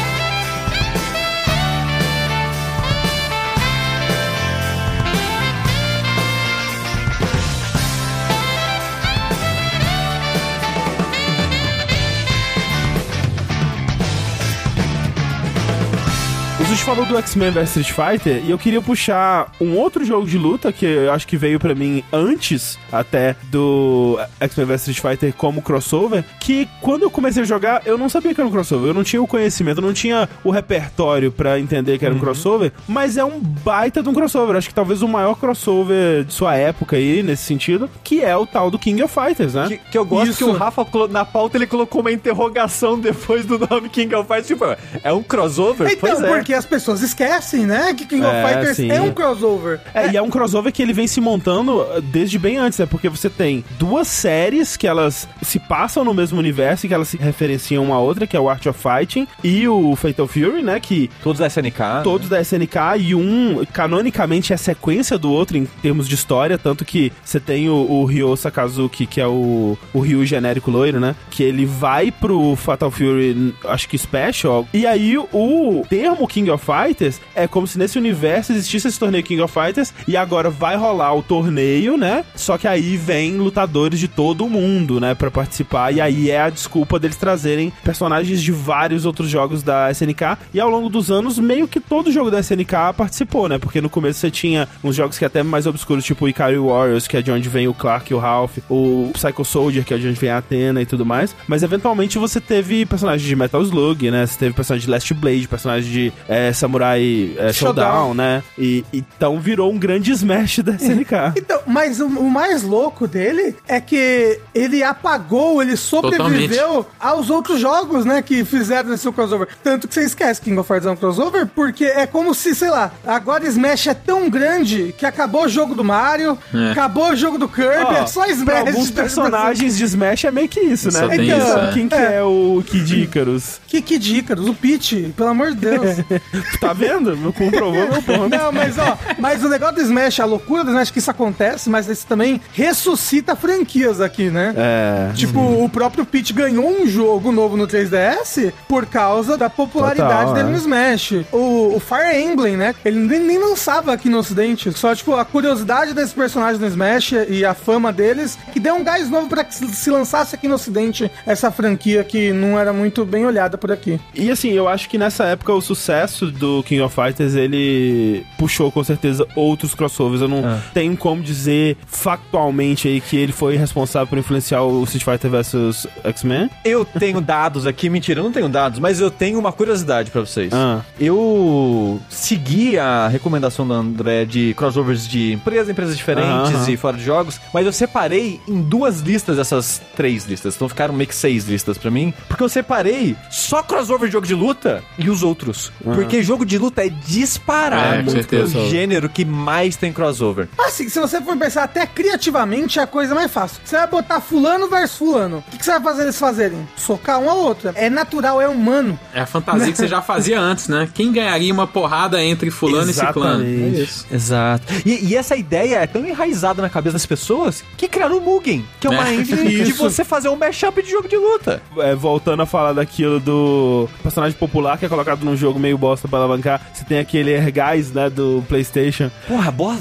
Falou do X-Men vs Street Fighter e eu queria puxar um outro jogo de luta que eu acho que veio pra mim antes até do X-Men vs Street Fighter como crossover, que quando eu comecei a jogar eu não sabia que era um crossover, eu não tinha o conhecimento, eu não tinha o repertório pra entender que era um crossover, mas é um baita de um crossover, acho que talvez o maior crossover de sua época aí, nesse sentido, que é o tal do King of Fighters, né? Que, que eu gosto Isso. que o Rafa, na pauta, ele colocou uma interrogação depois do nome King of Fighters. Tipo, é um crossover? Então, pois é. porque as pessoas esquecem, né? Que King É, of Fighters sim. é um crossover. É, e é um crossover que ele vem se montando uh, desde bem antes, né? Porque você tem duas séries que elas se passam no mesmo universo e que elas se referenciam uma à outra, que é o Art of Fighting e o Fatal Fury, né? Que Todos da SNK. todos da SNK e um canonicamente é sequência do outro em termos de história, tanto que você tem o, o Ryo Sakazuki, que é o, o Ryu genérico loiro, né? Que ele vai pro Fatal Fury, acho que Special, e aí o termo King of Fighters é como se nesse universo existisse esse torneio King of Fighters e agora vai rolar o torneio, né? Só que aí vem lutadores de todo o mundo, né, Pra participar e aí é a desculpa deles trazerem personagens de vários outros jogos da SNK e ao longo dos anos meio que todo jogo da SNK participou, né? Porque no começo você tinha uns jogos que até mais obscuros, tipo Ikari Warriors, que é de onde vem o Clark e o Ralph, o Psycho Soldier, que é de onde vem a Athena e tudo mais, mas eventualmente você teve personagens de Metal Slug, né? Você teve personagens de Last Blade, personagens de é, Samurai é, Showdown, Showdown. né? E então virou um grande smash da SNK. Então, mas o, o mais louco dele é que ele apagou, ele sobreviveu aos outros jogos, né, que fizeram esse crossover. Tanto que você esquece que King of Fighters é um crossover, porque é como se, sei lá, agora Smash é tão grande que acabou o jogo do Mario, É. acabou o jogo do Kirby, é só pra Smash. alguns personagens de Smash é meio que isso, Só né? tem Então, isso, é. Quem que é o Kid Icarus? Que, que dicas, o Peach, pelo amor de Deus. Tá vendo? Me comprovou meu ponto. Não, mas ó, mas o negócio do Smash, a loucura do Smash é que isso acontece, mas isso também ressuscita franquias aqui, né? É. Tipo, o próprio Pete ganhou um jogo novo no 3DS por causa da popularidade Total, dele é. no Smash. O, o Fire Emblem, né? Ele nem, nem lançava aqui no ocidente. Só, tipo, a curiosidade desse personagem no Smash e a fama deles que deu um gás novo pra que se lançasse aqui no ocidente essa franquia que não era muito bem olhada por aqui. E assim, eu acho que nessa época o sucesso do King of Fighters ele puxou com certeza outros crossovers. Eu não Ah. tenho como dizer factualmente aí que ele foi responsável por influenciar o Street Fighter vs X-Men. Eu tenho dados aqui, mentira, eu não tenho dados, mas eu tenho uma curiosidade pra vocês. Ah. Eu segui a recomendação do André de crossovers de empresas, empresas diferentes aham. e fora de jogos, mas eu separei em duas listas essas três listas. Então ficaram meio que seis listas pra mim, porque eu separei só crossover de jogo de luta e os outros. Porque jogo de luta é disparado É, com certeza. o gênero que mais tem crossover. Assim, se você for pensar até criativamente, é a coisa mais fácil. Você vai botar fulano versus fulano. O que, que você vai fazer eles fazerem? Socar um ao outro. É natural, é humano. É a fantasia que você já fazia antes, né? Quem ganharia uma porrada entre fulano e ciclano? Exatamente. É isso. Exato. E, e essa ideia é tão enraizada na cabeça das pessoas que criaram o Mugen, que é uma É. engine de você fazer um mashup de jogo de luta. É, voltando a falar daquilo do personagem popular que é colocado num jogo meio bosta pra alavancar, você tem aquele Ergais, né, do PlayStation, Porra, boa.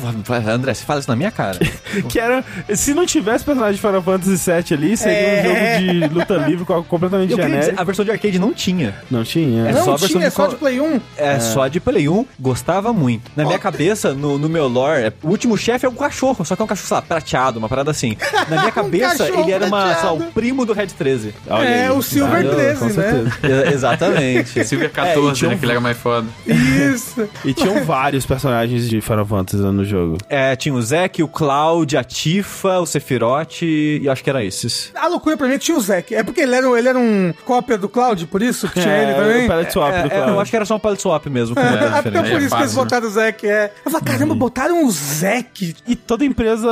André, você fala isso na minha cara. que era. Se não tivesse personagem de Final Fantasy VII ali, seria É. um jogo de luta livre co- completamente Eu queria dizer, genérico. a versão de arcade não tinha. Não tinha. É não só a versão tinha, é de só co- de Play 1. É, só de Play 1, gostava muito. Na minha cabeça, no, no meu lore, é- o último chefe é um cachorro, só que é um cachorro, sei lá, prateado, uma parada assim. Na minha cabeça, cachorro ele era uma, sei lá, o primo do Red 13. Olha É, aí. o Silver Ah, 13, com né? certeza. Exatamente. Silver É, e 14, tinha né? um- Que ele era mais foda. Isso. E tinham vários personagens de Final Fantasy no jogo. É, tinha o Zack, o Cloud, a Tifa, o Sephiroth e acho que era esses. A loucura pra mim é que tinha o Zack. É porque ele era, um- ele era um cópia do Cloud, por isso que tinha É, ele o também? palette swap É, do é, Cloud. eu acho que era só um palette swap mesmo, com moeda É, porque diferente. por É isso que eles botaram o Zack. É. Eu falei, caramba, botaram o Zack. E toda empresa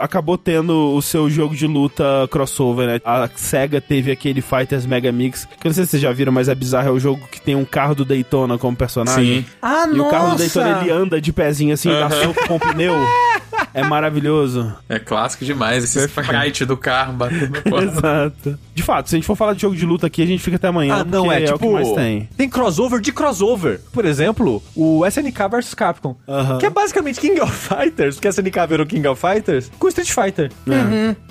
acabou tendo o seu jogo de luta crossover, né? A SEGA teve aquele Fighters Mega Mix, que eu não sei se vocês já viram, mas é bizarro, é o jogo que tem um carro do Daytona como personagem. Sim. Ah, E nossa. o carro do Daytona, ele anda de pezinho assim, dá soco com o pneu. É maravilhoso. É clássico demais. Esse sprite do carro batendo. Exato. De fato, se a gente for falar de jogo de luta aqui, a gente fica até amanhã, Ah, não, porque é, tipo. o que mais tem. crossover de crossover. Por exemplo, o SNK vs Capcom. Aham. Que é basicamente King of Fighters, porque a SNK virou King of Fighters, com Street Fighter.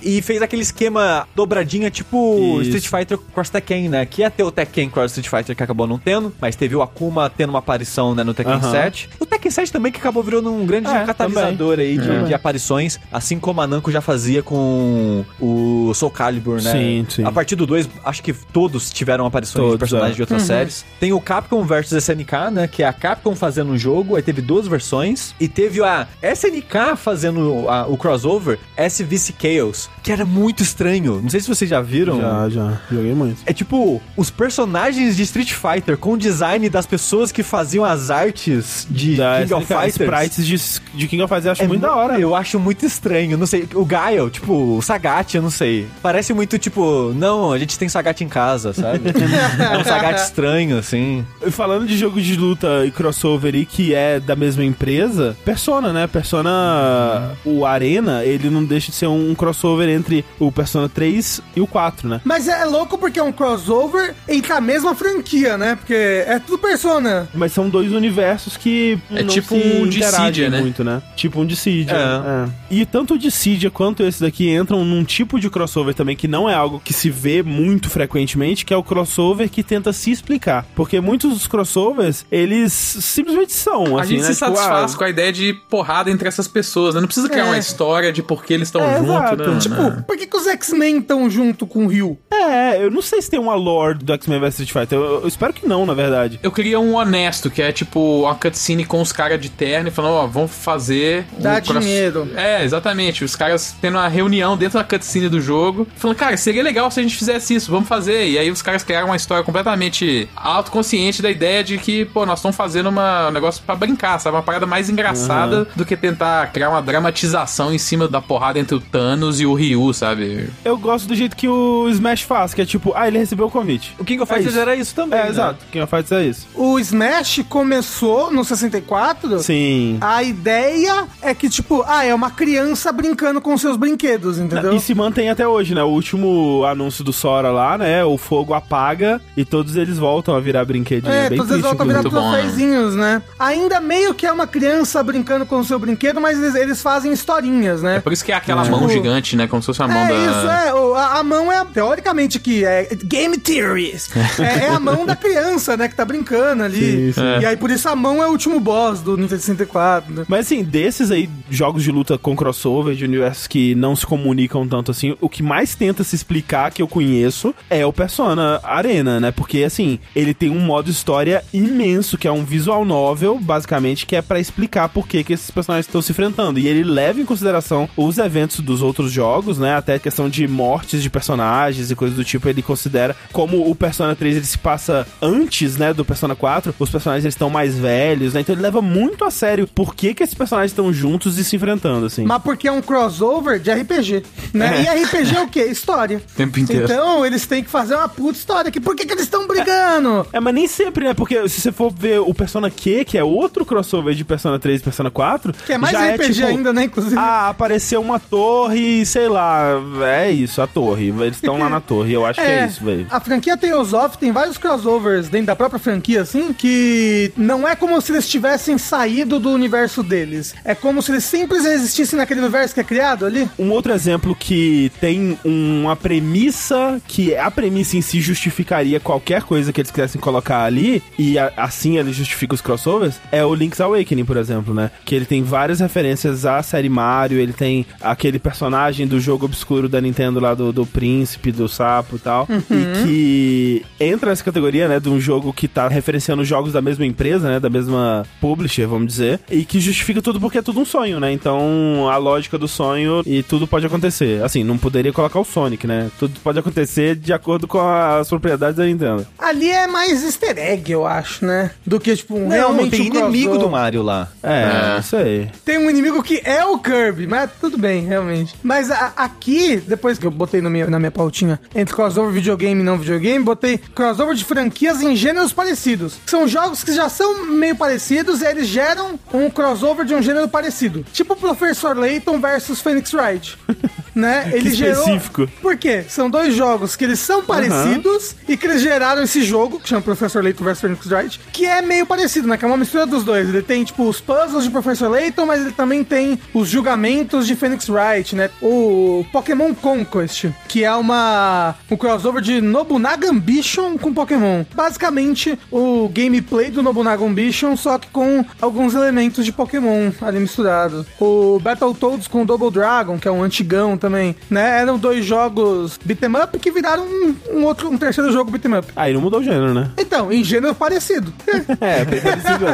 E fez aquele esquema dobradinha, tipo Isso. Street Fighter Cross Tekken, né? Que ia ter o Tekken Cross Street Fighter, que acabou não tendo, mas teve o Akuma tendo uma aparição né, no Tekken Aham. 7. O Tekken 7 também, que acabou virando um grande É, catalisador aí de, Também. de aparições, assim como a Namco já fazia com o Soul Calibur, né? Sim, sim. A partir do 2, acho que todos tiveram aparições de Todos, personagens é. de outras séries. Tem o Capcom vs SNK, né? Que é a Capcom fazendo um jogo, aí teve duas versões. E teve a SNK fazendo a- o crossover SVC Chaos, que era muito estranho. Não sei se vocês já viram. Já, já. Joguei muito. É tipo, os personagens de Street Fighter com o design das pessoas que faziam as artes de Da King of SNK, Fighters. Sprites de, de King of Fighters eu acho É muito mu- da hora. Eu acho muito estranho. Não sei, o Gaio, tipo, o Sagat, eu não sei. Parece muito tipo, não, a gente tem Sagat em casa, sabe? é um Sagat estranho, assim. E Falando de jogo de luta e crossover aí, que é da mesma empresa, Persona, né? Persona, o Arena, ele não deixa de ser um crossover entre o Persona 3 e o 4, né? Mas é louco porque é um crossover entre a mesma franquia, né? Porque é tudo Persona. Mas são dois universos que É não tipo se um interagem Dissidia, né? muito, né? Tipo um Dissidia. É. é. E tanto o Dissidia quanto esse daqui entram num tipo de crossover também que não é algo que se vê muito frequentemente, que é o crossover que tenta se explicar. Porque muitos dos crossovers, eles simplesmente são, A assim, gente né? se Tipo, satisfaz ah, com a ideia de porrada entre essas pessoas, né? Não precisa criar É. uma história de por que eles estão É, juntos, né? Tipo, Né? por que, que os X-Men estão junto com o Ryu? É, eu não sei se tem uma lore do X-Men vs Street Fighter. Eu, eu espero que não, na verdade. Eu queria um honesto, que é tipo uma cutscene com os caras de terno e falando, ó, vamos fazer. Dá um cross- dinheiro. É, exatamente. Os caras tendo uma reunião dentro da cutscene do jogo, falando, cara, seria legal se a gente fizesse isso, vamos fazer. E aí os caras criaram uma história completamente autoconsciente da ideia de que, pô, nós estamos fazendo uma, um negócio pra brincar, sabe? Uma parada mais engraçada do que tentar criar uma dramatização em cima da porrada entre o Thanos e o Ryu, sabe? Eu gosto do jeito que o Smash faz, que é tipo, ah, ele recebeu o convite. O King of É Fighters isso. era isso também. É, né? exato. King of Fighters é isso. O Smash começou no 64. Sim. A ideia é que, tipo, ah, é uma criança brincando com seus brinquedos, entendeu? E se mantém até hoje, né? O último anúncio do Sora lá, né? O fogo apaga e todos eles voltam a virar brinquedinho. É, É, bem todos eles triste, voltam a virar bom, troféuzinhos, né? Ainda meio que é uma criança brincando com o seu brinquedo, mas eles, eles fazem historinhas, né? É por isso que é aquela É. mão Tipo, gigante, né? Como se fosse a mão É da. isso, é. o- A, a mão é, teoricamente, que é Game Theories. é, é a mão da criança, né, que tá brincando ali. Sim, sim. E aí, por isso, a mão é o último boss do Nintendo 64. né? Mas assim, desses aí, jogos de luta com crossover, de universos que não se comunicam tanto assim, o que mais tenta se explicar que eu conheço é o Persona Arena, né? Porque assim, ele tem um modo história imenso, que é um visual novel, basicamente, que é pra explicar por que, que esses personagens estão se enfrentando. E ele leva em consideração os eventos dos outros jogos, né? Até questão de mortes de personagens e coisas do tipo, ele considera como o Persona 3 ele se passa antes, né, do Persona 4, os personagens estão mais velhos, né? Então ele leva muito a sério por que, que esses personagens estão juntos e se enfrentando, assim. Mas porque é um crossover de RPG, né? E RPG é o quê? História. O tempo inteiro. Então, eles têm que fazer uma puta história aqui. Por que, que eles estão brigando? É, mas nem sempre, né? Porque se você for ver o Persona Q, que é outro crossover de Persona 3 e Persona 4, Que é mais já RPG tipo, ainda, né? Inclusive. Ah, apareceu uma torre, sei lá, é isso, a torre. Eles estão lá na torre, eu acho que é isso, velho. A franquia Tales of tem vários crossovers dentro da própria franquia, assim, que não é como se eles tivessem saído do universo deles. É como se eles sempre existissem naquele universo que é criado ali. Um outro exemplo que tem uma premissa que a premissa em si justificaria qualquer coisa que eles quisessem colocar ali, e a- assim ele justifica os crossovers, é o Link's Awakening, por exemplo, né? Que ele tem várias referências à série Mario, ele tem aquele personagem do jogo obscuro da Nintendo lá do, do príncipe, do sapo e tal, e que entra nessa categoria, né, de um jogo que tá referenciando jogos da mesma empresa, né, da mesma publisher, vamos dizer, e que justifica tudo porque é tudo um sonho, né? Então, a lógica do sonho e tudo pode acontecer. Assim, não poderia colocar o Sonic, né? Tudo pode acontecer de acordo com as propriedades da Nintendo. Ali é mais easter egg, eu acho, né? Do que, tipo, um Não, realmente tem um inimigo crossover. do Mario lá. É, É. isso aí. Tem um inimigo que é o Kirby, mas tudo bem, realmente. Mas a- aqui, depois que eu botei no minha, na minha pautinha entre crossover videogame e não videogame, botei crossover de franquias em gêneros parecidos. São jogos que já são meio parecidos e eles geram um crossover de um gênero parecido. Tipo Professor Layton versus Phoenix Wright. né? Ele gerou. específico. Por quê? São dois jogos que eles são parecidos e que eles geraram esse jogo, que chama Professor Layton vs Phoenix Wright, que é meio parecido, né? Que é uma mistura dos dois. Ele tem, tipo, os puzzles de Professor Layton, mas ele também tem os julgamentos de Phoenix Wright, né? O Pokémon Conquest, que é uma um crossover de Nobunaga Ambition com Pokémon. Basicamente, o gameplay do Nobunaga Ambition, só que com alguns elementos de Pokémon ali misturados. O Battletoads com Double Dragon, que é um antigão também, né? Eram dois jogos beat'em up que viraram um, um outro, um terceiro jogo beat'em up. Aí não mudou o gênero, né? Então, em gênero parecido. É, bem parecido.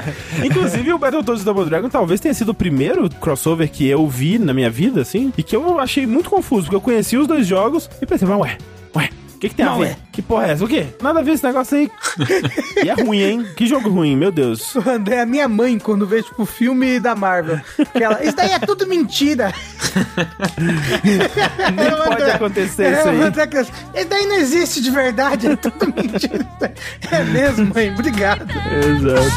Inclusive, o Battletoads Double Dragon talvez tenha sido o primeiro crossover que eu vi na minha vida, assim, e que eu achei muito confuso, porque eu conheci os dois jogos e pensei, mas ué, ué, que, que tem a Não, ver? é. Que porra é essa? O quê? Nada a ver esse negócio aí. e é ruim, hein? Que jogo ruim, meu Deus. O André é minha mãe quando vê, tipo, filme da Marvel. Que ela, isso daí é tudo mentira. Nem pode André. acontecer É, isso aí. André Isso daí não existe de verdade, é tudo mentira. É mesmo, mãe? Obrigado. Exato.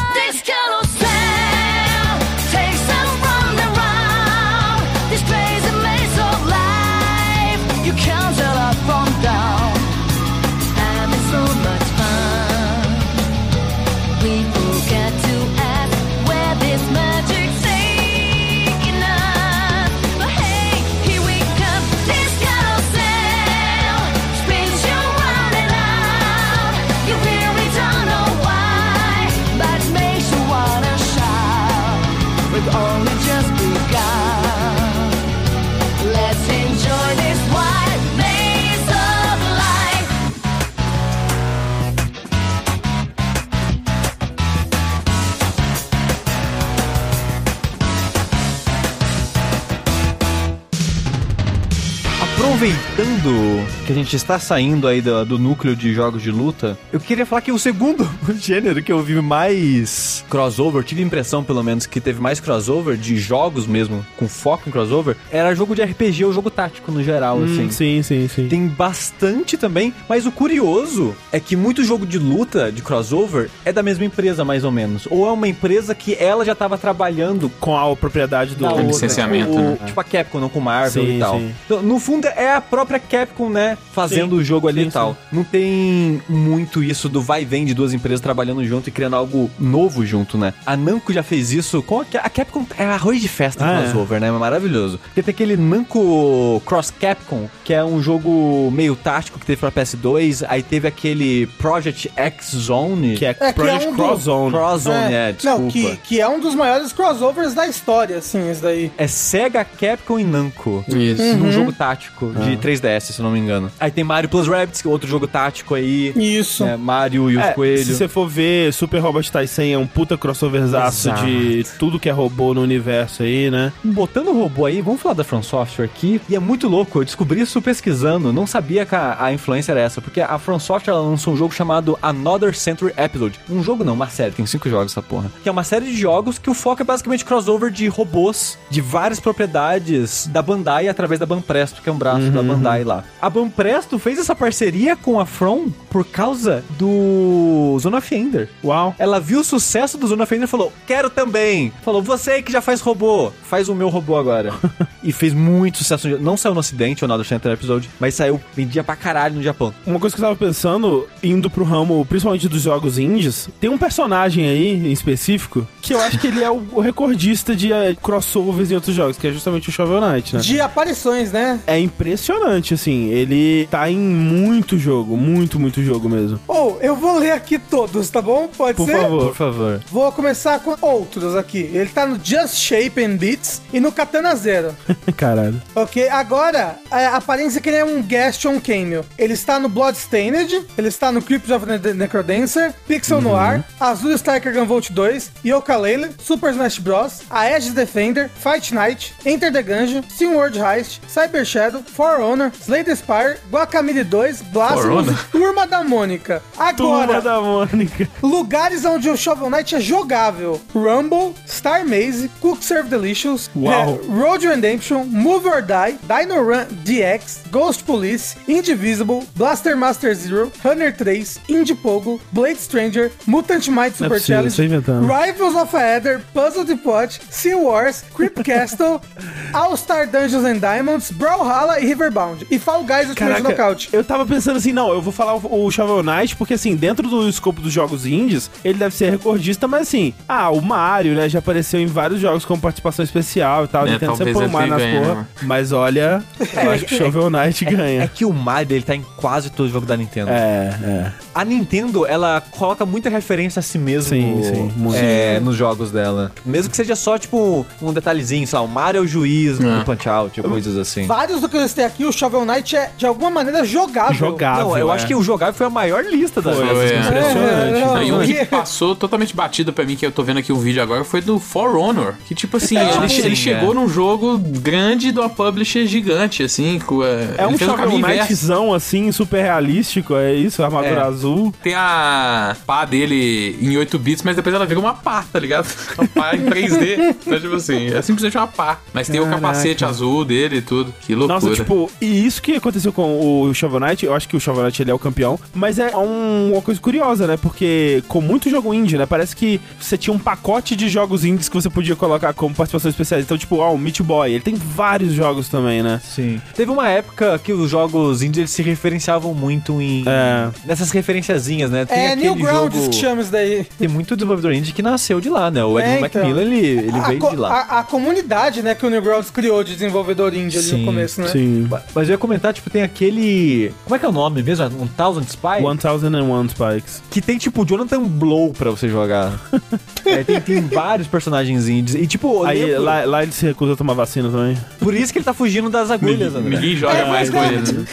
Aproveitando que a gente está saindo aí do, do núcleo de jogos de luta, eu queria falar que o segundo gênero que eu vi mais crossover, tive a impressão pelo menos que teve mais crossover de jogos mesmo, com foco em crossover, era jogo de RPG ou jogo tático no geral, assim. Hum, sim, sim, sim. Tem bastante também, mas o curioso é que muito jogo de luta, de crossover, é da mesma empresa, mais ou menos. Ou é uma empresa que ela já estava trabalhando Com a propriedade do... outra. licenciamento, Tipo, né? Tipo a Capcom, não com Marvel Sim, e tal. sim. Então, no fundo, é a própria Capcom, né? Fazendo Sim, o jogo ali sim, e tal. Não tem muito isso do vai e vem de duas empresas trabalhando junto e criando algo novo junto, né? A Namco já fez isso com a, a Capcom. É arroz de festa Ah, é. crossover, né? Maravilhoso. Porque tem aquele Namco Cross Capcom, que é um jogo meio tático que teve pra PS2. Aí teve aquele Project X Zone. Que é, É, que é Project um do- Cross Zone. Cross Zone, é, desculpa. Não, que, que é um dos maiores crossovers da história, assim, esse daí. É Sega, Capcom e Namco. Isso. Num jogo tático de 3DS, se não me engano. Aí tem Mario Plus Rabbids, que é outro jogo tático aí. Isso. né, Mario e os É, coelhos. se você for ver, Super Robot Tyson é um puta crossoverzaço Exato. de tudo que é robô no universo aí, né? Botando robô aí, vamos falar da From Software aqui. E é muito louco, eu descobri isso pesquisando. Não sabia que a, a influência era essa, porque a From Software ela lançou um jogo chamado Another Century Episode. Um jogo não, uma série, tem cinco jogos essa porra. Que é uma série de jogos que o foco é basicamente crossover de robôs de várias propriedades da Bandai através da Banpresto, que é um braço da Bandai lá. A Banpresto fez essa parceria com a From por causa do Zona of Ender. Uau. Ela viu o sucesso do Zona of Ender e falou: Quero também. Falou: Você aí que já faz robô, faz o meu robô agora. e fez muito sucesso. no- Não saiu no Ocidente ou nada do Center Episode, mas saiu, vendia pra caralho no Japão. Uma coisa que eu tava pensando, indo pro ramo, principalmente dos jogos indies, tem um personagem aí, em específico, que eu acho que ele é o, o recordista de eh, crossovers em outros jogos, que é justamente o Shovel Knight, né? De aparições, né? É impressionante, assim. Ele tá em muito jogo, muito, muito jogo mesmo. Ou, eu vou ler aqui todos, tá bom? Pode Por ser? favor. Por favor. Vou começar com outros aqui. Ele tá no Just Shape and Beats e no Katana Zero. Caralho. Ok, agora a aparência que ele é um Gaston Cameo. Ele está no Bloodstained, ele está no Crypt of the Necrodancer, Pixel Noir, Azul Striker Gunvolt 2, Yooka-Laylee, Super Smash Bros, Aegis Defender, Fight Night, Enter the Gungeon, Sim World Heist, Cyber Shadow, For Honor, Slay the Spire, Guacamole 2, Blasphemous, Honor? Turma da Mônica. Agora, Turma da Mônica. Lugares onde o Shovel Knight é jogável: Rumble, Star Maze, Cook Serve Delicious, Uau. é, Road Redemption, Move or Die, Dino Run DX, Ghost Police, Indivisible, Blaster Master Zero, Runner 3, Indiepogo, Blade Stranger, Mutant Might é Super possível, Challenge, inventando. Rivals of Aether, Puzzle Depot, Sea Wars, Creep Castle, All Star Dungeons and Diamonds, Brawlhalla e Riverbound. E Fall Guys Ultimate Knockout. eu tava pensando assim, não, eu vou falar o, o Shovel Knight, porque assim, dentro do escopo dos jogos indies, ele deve ser recordista, mas assim, ah, o Mario, né, já apareceu em vários jogos com participação especial e tal, É, Nintendo sempre talvez põe o Mario nas ele ganhe, porra, né? mas olha, eu acho que o Shovel Knight É ganha. que o Mario ele tá em quase todo jogo da Nintendo. É, é. A Nintendo, ela coloca muita referência a si mesmo Sim, sim, muito. é, nos jogos dela. Mesmo que seja só, tipo, um detalhezinho, sei lá, o Mario é o juiz no É. Punch-Out, ou coisas assim. Vários do que eu listei aqui, o Shovel Knight é, de alguma maneira, jogável. Jogável. Não, eu é. acho que o jogável foi a maior lista das Foi, nossas é. impressões. É, e um que passou totalmente batido pra mim, que eu tô vendo aqui um vídeo agora, foi do For Honor. Que, tipo assim, É, ele, sim, ele é. chegou num jogo grande de uma publisher gigante, assim. Com, é, É ele um fez o Shovel. Knightzão, assim, super realístico, é isso? Armadura É. azul. Tem a pá dele em 8 bits, mas depois ela vira uma pá, tá ligado? Uma pá em 3D. Então, tipo assim, é simplesmente uma pá. Mas tem o Caraca. capacete azul dele e tudo. Que loucura. Nossa, tipo, e isso que aconteceu com o Shovel Knight, eu acho que o Shovel Knight ele é o campeão, mas é um- uma coisa curiosa, né? Porque com muito jogo indie, né? Parece que você tinha um pacote de jogos indies que você podia colocar como participações especiais. Então, tipo, ó, o Meat Boy, ele tem vários jogos também, né? Sim. Teve uma época que os jogos indies eles se referenciavam muito em. É. Nessas referenciazinhas, né? Tem É Newgrounds jogo- que chama isso daí. Tem muito desenvolvedor indie que nasceu de lá, né? O É, Edmund então. Macmillan, ele, ele a, veio de lá. A, a comunidade, né, que o Newgrounds criou de desenvolvedor indie ali Sim, no começo, né? Sim. Mas eu ia comentar, tipo, tem aquele. Como é que é o nome mesmo? Um Thousand Spy? 1001 Spikes. Que tem, tipo, Jonathan Blow pra você jogar. É, tem, tem vários personagens indies. E, tipo, Aí lembro- lá, lá ele se recusa a tomar vacina também. por isso que ele tá fugindo das agulhas. Ninguém joga mais com ele.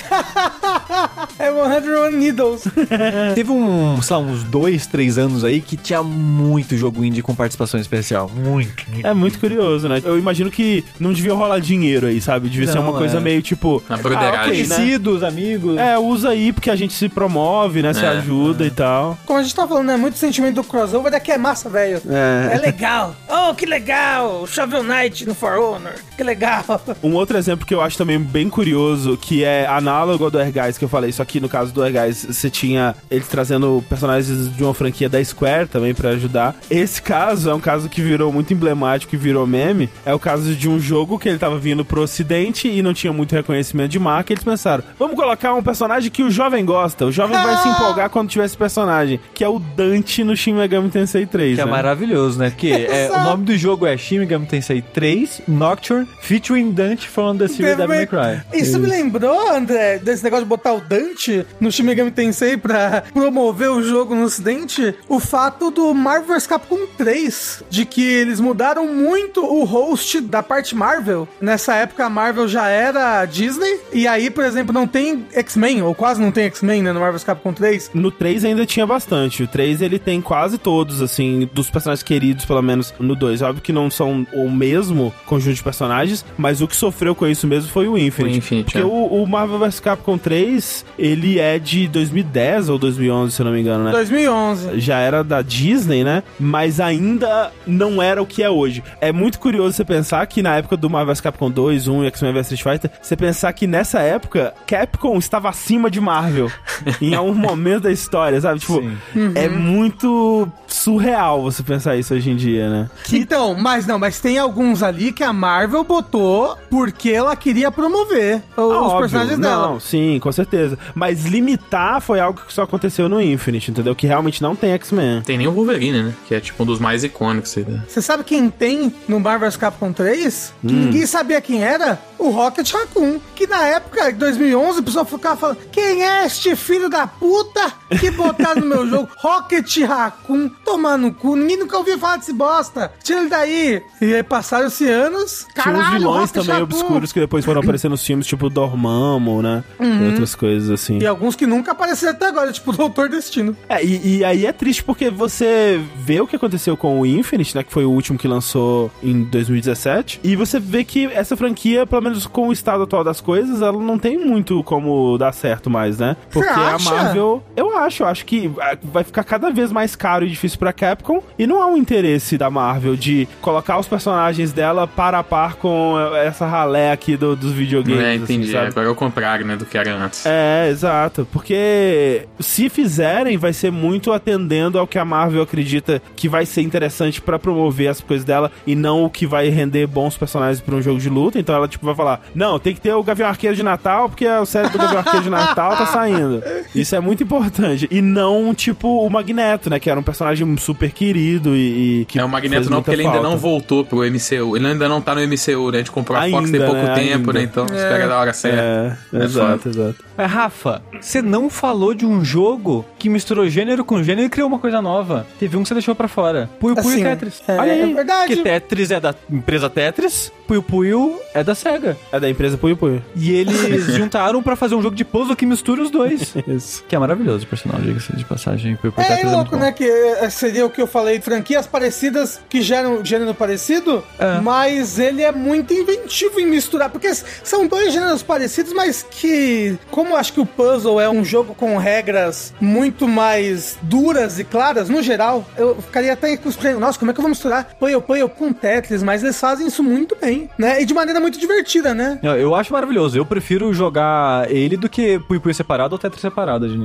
né? É 101 Needles. Teve um, sei lá, uns dois, três anos aí que tinha muito jogo indie com participação especial. Muito, muito. É muito curioso, né? Eu imagino que não devia rolar dinheiro aí, sabe? Devia ser Não, uma coisa é. meio tipo. Na broderagem. ok, né? Conhecidos, amigos. É, usa aí porque a gente se promove, né? Se É, ajuda e tal. Como a gente tá falando, né? Muito sentimento do crossover é que é massa, velho. É. É legal. Oh, que legal. Shovel Knight no For Honor. Que legal. Um outro exemplo que eu acho também bem curioso, que é análogo ao do Air Guys que eu falei, só que no caso do Guys você tinha eles trazendo personagens de uma franquia da Square também pra ajudar. Esse caso é um caso que virou muito emblemático e virou meme. É o caso de um jogo que ele tava vindo pro ocidente e não tinha muito reconhecimento de marca. E eles pensaram, vamos colocar um personagem que o jovem gosta. O jovem vai se empolgar quando tiver esse personagem, que é o Dante no Shin Megami Tensei 3, Que é né? maravilhoso, né? Porque é, o nome do jogo é Shin Megami Tensei 3 Nocturne featuring Dante from the series Devil May Cry. Isso me lembrou, André, desse negócio de botar o Dante no Shin Megami Tensei pra promover o jogo no ocidente, o fato do Marvel vs Capcom 3, de que eles mudaram muito o host da parte Marvel. Nessa época a Marvel já era Disney, e aí, por exemplo, não tem X-Men, ou quase não tem X-Men, né, no Marvel vs Capcom 3. No 3 ainda tinha bastante. O 3 ele tem quase todos, assim, dos personagens queridos, pelo menos no 2. Óbvio que não são o mesmo conjunto de personagens, mas o que sofreu com isso mesmo foi o Infinite. O Infinite, Porque é. o, o Marvel vs Capcom 3, ele é de 2010 ou 2011, se eu não me engano, né? 2011. já era da Disney, né? Mas ainda não era o que é hoje. É muito curioso você pensar que na época do Marvel vs Capcom 2, 1 e X-Men vs Street Fighter, você pensar que nessa época Capcom estava acima de Marvel em algum momento da história, sabe? Tipo, Sim. é muito surreal você pensar isso hoje em dia, né? Então, mas não, mas tem alguns ali que a Marvel botou porque ela queria promover o- os Ah, óbvio. personagens dela. Não, sim, com certeza. Mas limitar foi algo que só aconteceu no Infinite, entendeu? Que realmente não tem X-Men. Tem nem o Wolverine, né? Que é tipo um dos mais icônicos aí. Você sabe quem tem no Marvel vs Capcom 3? Que ninguém sabia quem era? O Rocket Raccoon. Que na época, em 2011, o pessoal ficava falando: Quem é este filho da puta que botaram no meu jogo? Rocket Raccoon. Tomar no cu. Ninguém nunca ouviu falar desse bosta. Tira ele daí. E aí passaram-se anos. Tinha Caralho, uns vilões Rocket também Raccoon. obscuros que depois foram aparecer nos filmes, tipo Dormammu, né? E outras coisas assim. E alguns que nunca apareceram até agora, tipo o Doutor Destino. É, e, e aí é triste porque você vê o que aconteceu com o Infinite, né? Que foi o último que lançou em 2017. E você vê que essa franquia, pelo menos com o estado atual das coisas, ela não tem muito como dar certo mais, né? Porque a? Marvel, eu acho, eu acho que vai ficar cada vez mais caro e difícil pra Capcom. E não há um interesse da Marvel de colocar os personagens dela para a par com essa ralé aqui do- dos videogames. É, assim, entendi. sabe? Agora é o contrário, né? Do que era antes. É, exato. Porque se fizerem, vai ser muito atendendo ao que a Marvel acredita que vai ser interessante pra promover as coisas dela e não o que vai render bons personagens pra um jogo de luta. Então ela, tipo, vai falar, não, tem que ter o Gavião Arqueiro de Natal, porque a série do Gavião Arqueiro de Natal tá saindo. Isso é muito importante. E não, tipo, o Magneto, né? Que era um personagem super querido e. e que É o Magneto não, porque ele ainda não voltou pro MCU. Ele ainda não tá no MCU, né? A gente comprou a Fox Ainda, tem pouco né? tempo, Ainda. né? Então espera da hora certa. É, É exato, exato. Mas, Rafa, você não falou de um jogo que misturou gênero com gênero e criou uma coisa nova. Teve um que você deixou pra fora. Puyo Puyo Assim, e Tetris. é, Olha aí, é verdade. Que Tetris é da empresa Tetris, Puyo Puyo é da SEGA. É da empresa Puyo Puyo. E eles juntaram pra fazer um jogo de puzzle que mistura os dois. Isso. Que é maravilhoso, por sinal, diga-se de passagem. Puyo Puyo É, Tetris é muito louco, bom. né? Que é, seria o que eu falei, franquias parecidas que geram gênero parecido, É. mas ele é muito inventivo em misturar, porque são dois gêneros parecidos, mas que, como eu acho que o puzzle é um jogo com regras muito mais duras e claras, no geral, eu ficaria até com os prêmios. Nossa, como é que eu vou misturar Puyo Puyo com Tetris? Mas eles fazem isso muito bem, né? E de maneira muito divertida, né? Eu, eu acho maravilhoso. Eu prefiro jogar ele do que Puyo Puyo separado ou Tetris separado hoje.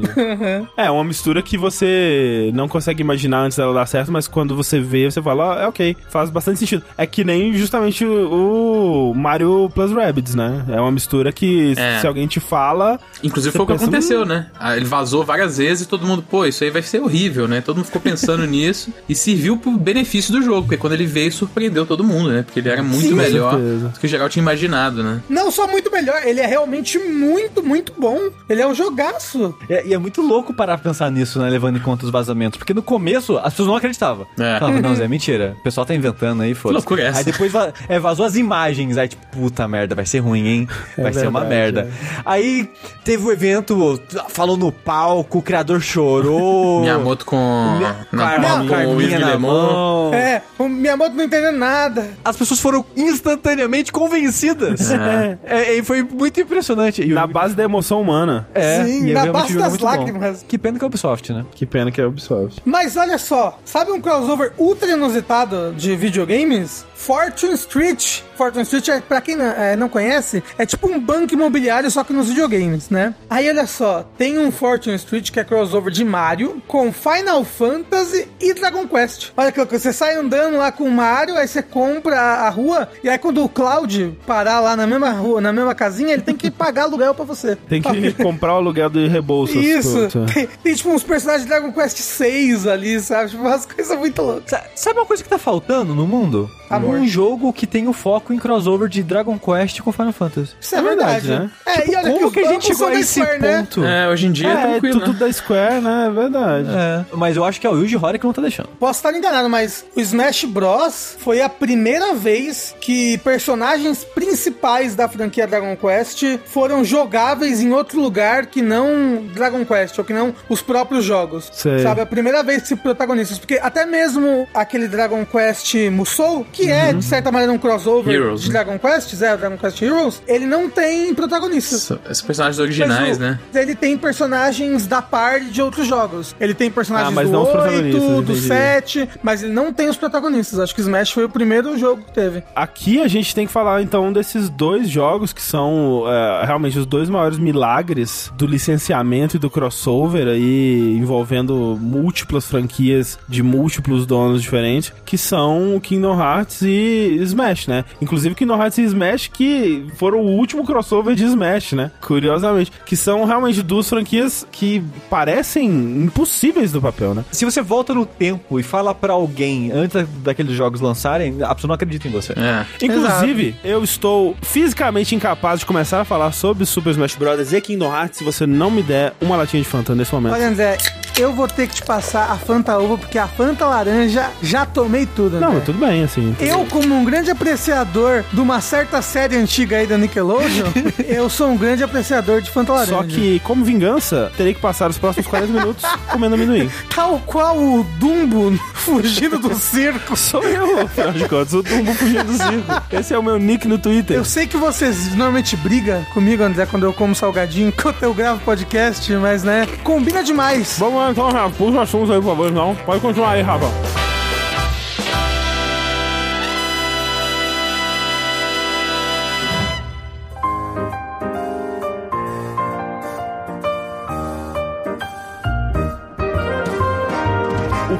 É, uma mistura que você não consegue imaginar antes dela dar certo, mas quando você vê, você fala, ah, é ok, faz bastante sentido. É que nem justamente o, o Mario Plus Rabbids, né? É uma mistura que É. se alguém te fala. Inclusive Você foi o que aconteceu, "Hum." né? Ah, Ele vazou várias vezes e todo mundo, pô, isso aí vai ser horrível, né? Todo mundo ficou pensando nisso e serviu pro benefício do jogo, porque quando ele veio surpreendeu todo mundo, né? Porque ele era muito Sim, melhor do que o geral tinha imaginado, né? Não só muito melhor, ele é realmente muito, muito bom. Ele é um jogaço. É, e é muito louco parar pra pensar nisso, né? Levando em conta os vazamentos. Porque no começo as pessoas não acreditavam. É. Falavam, não, Zé, mentira. O pessoal tá inventando aí, foda loucura é essa? Aí depois é, vazou as imagens. Aí, tipo, puta merda, vai ser ruim, hein? Vai ser uma verdade, merda. Aí teve o evento, falou no palco, o criador chorou. Miyamoto com. Com a na, com o Yves na mão. É, o Miyamoto não entendendo nada. As pessoas foram instantaneamente convencidas. É. É, e foi muito impressionante. E o- Na base da emoção humana. é, Sim, e na base é das muito bom. lágrimas. Que pena que é o Ubisoft, né? Que pena que é Ubisoft. Mas olha só, sabe um crossover ultra inusitado de videogames? Fortune Street. Fortune Street, é, pra quem não, é, não conhece, é tipo um banco imobiliário, só que nos videogames, né? Aí olha só, tem um Fortune Street que é crossover de Mario com Final Fantasy e Dragon Quest. Olha que louco, você sai andando lá com o Mario, aí você compra a, a rua, e aí quando o Cloud parar lá na mesma rua, na mesma casinha, ele tem que pagar aluguel pra você. Tem que comprar o aluguel do rebolso. Isso, tem, tem, tipo uns personagens de Dragon Quest 6 ali, sabe? Tipo, umas coisas muito loucas. Sa- Sabe uma coisa que tá faltando no mundo? Amor. Um jogo que tem o foco em crossover de Dragon Quest com Final Fantasy. Isso é, É verdade, verdade, né? É, e olha Como os que a gente chegou a esse Square, né? ponto? É, hoje em dia é, É, é tranquilo. tudo né? da Square, né? É verdade. É, mas eu acho que é o Yuji Horii que não tá deixando. Posso estar enganado, mas o Smash Bros. foi a primeira vez que personagens principais da franquia Dragon Quest foram jogáveis em outro lugar que não Dragon Quest, ou que não os próprios jogos. Sei. Sabe? A primeira vez que se protagonistas. Porque até mesmo aquele Dragon Quest Musou, que é, de certa maneira, um crossover Heroes, de né? Dragon Quest, é, o Dragon Quest Heroes, ele não tem protagonistas. Esses personagens originais, o- né? Ele tem personagens da party de outros jogos. Ele tem personagens Ah, mas do não os 8, protagonistas, do entendi. 7, mas ele não tem os protagonistas. Acho que Smash foi o primeiro jogo que teve. Aqui a gente tem que falar então desses dois jogos que são é, realmente os dois maiores milagres do licenciamento e do crossover aí envolvendo múltiplas franquias de múltiplos donos diferentes, que são o Kingdom Hearts e Smash, né? Inclusive Kingdom Hearts e Smash que foram o último crossover de Smash, né? Curiosamente, que são realmente duas franquias que parecem impossíveis do papel, né? Se você volta no tempo e fala pra alguém antes da- daqueles jogos lançarem, a pessoa não acredita em você. É. Inclusive, eu estou fisicamente incapaz de começar a falar sobre Super Smash Bros. e Kingdom Hearts se você não me der uma latinha de Fanta nesse momento. Olha, André, eu vou ter que te passar a Fanta Uva, porque a Fanta Laranja já tomei tudo, André. não, mas tudo bem, assim. Eu, como um grande apreciador de uma certa série antiga aí da Nickelodeon, eu sou um grande apreciador de Fanta Laranja. Só que, como vingança, terei que passar os próximos 40 minutos comendo amendoim. Tal qual o Dumbo fugindo do circo. Sou eu, afinal de contas, o Dumbo fugindo do circo. Esse é o meu nick no Twitter. Eu sei que vocês normalmente brigam comigo, André, quando eu como salgadinho, enquanto eu gravo podcast, mas né, combina demais. Vamos lá então, Rafa. Puxa o assunto aí, por favor, não. Pode continuar aí, Rafa.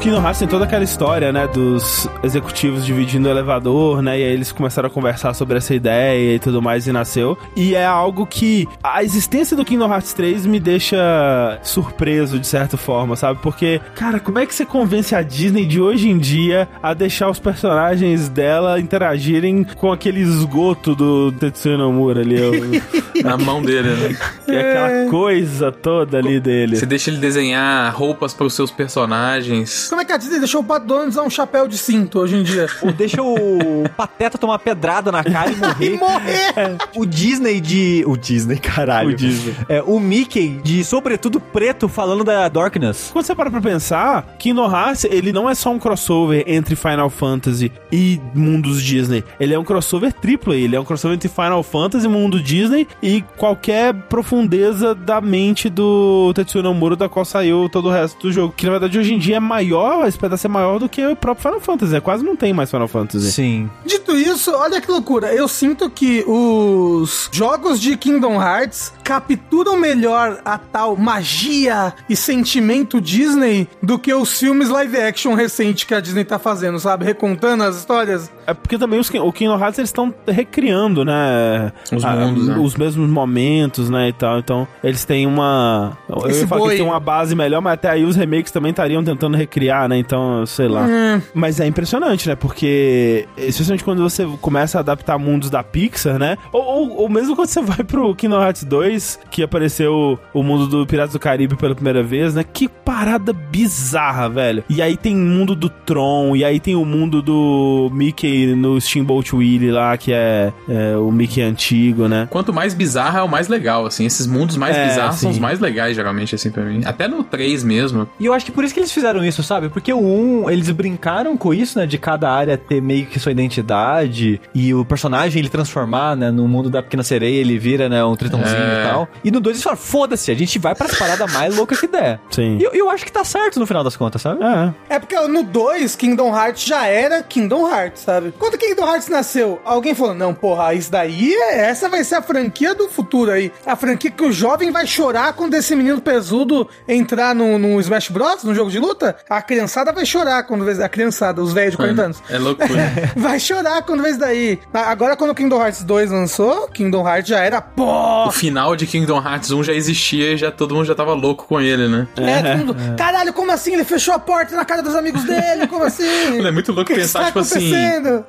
Kingdom Hearts tem toda aquela história, né, dos executivos dividindo o elevador, né, e aí eles começaram a conversar sobre essa ideia e tudo mais e nasceu. E é algo que a existência do Kingdom Hearts 3 me deixa surpreso de certa forma, sabe? Porque, cara, como é que você convence a Disney de hoje em dia a deixar os personagens dela interagirem com aquele esgoto do Tetsuya Nomura ali? o- Na mão dele, né? e aquela coisa toda ali dele. Você deixa ele desenhar roupas para os seus personagens. Como é que a Disney deixou o Pat Donald usar um chapéu de cinto hoje em dia? Ou deixa o Pateta tomar pedrada na cara e morrer. E morrer! O Disney de. O Disney, caralho. O Disney. É, o Mickey de sobretudo preto falando da Darkness. Quando você para pra pensar, Kingdom Hearts, ele não é só um crossover entre Final Fantasy e mundos Disney. Ele é um crossover triplo aí. Ele é um crossover entre Final Fantasy, mundo Disney e qualquer profundeza da mente do Tetsuya Nomura, da qual saiu todo o resto do jogo. Que na verdade hoje em dia é maior, espera ser maior do que o próprio Final Fantasy. né? Quase não tem mais Final Fantasy. Sim. Dito isso, olha que loucura. Eu sinto que os jogos de Kingdom Hearts capturam melhor a tal magia e sentimento Disney do que os filmes live action recente que a Disney tá fazendo, sabe? Recontando as histórias. É porque também os, o Kingdom Hearts eles estão recriando, né? Os a- mundos, né? Os mesmos momentos, né? E tal. Então, eles têm uma. Eu Esse ia falar que boi- têm uma base melhor, mas até aí os remakes também estariam tentando recriar, né? Então, sei lá. Hum. Mas é impressionante, né? Porque, especialmente quando você começa a adaptar mundos da Pixar, né? Ou, ou, ou mesmo quando você vai pro Kingdom Hearts 2, que apareceu o mundo do Piratas do Caribe pela primeira vez, né? Que parada bizarra, velho. E aí tem o mundo do Tron, e aí tem o mundo do Mickey no Steamboat Willie lá, que é, é o Mickey antigo, né? Quanto mais bizarro é o mais legal, assim. Esses mundos mais É, bizarros são os mais legais, geralmente, assim, pra mim. Até no 3 mesmo. E eu acho que por isso que eles fizeram isso, sabe? Porque o 1, eles brincaram com isso, né? De cada área ter meio que sua identidade e o personagem ele transformar, né? No mundo da Pequena Sereia, ele vira, né? Um tritãozinho É. e tal. E no 2 eles falaram, foda-se, a gente vai pras paradas mais loucas que der. Sim. E eu, eu acho que tá certo no final das contas, sabe? É. É porque no 2, Kingdom Hearts já era Kingdom Hearts, sabe? Quando Kingdom Hearts nasceu, alguém falou: não, porra, isso daí, é- essa vai ser a franquia do futuro aí. A franquia que o jovem vai chorar quando esse menino pesudo entrar no, no Smash Bros, no jogo de luta. A criançada vai chorar quando vê. A criançada, os velhos de 40 anos. É loucura. Vai chorar quando vê isso daí. Agora, quando o Kingdom Hearts 2 lançou, Kingdom Hearts já era, pô, o final de Kingdom Hearts 1 já existia e já todo mundo já tava louco com ele, né? É, todo mundo, caralho, como assim? Ele fechou a porta na cara dos amigos dele? Como assim? É muito louco que que pensar, está tipo assim.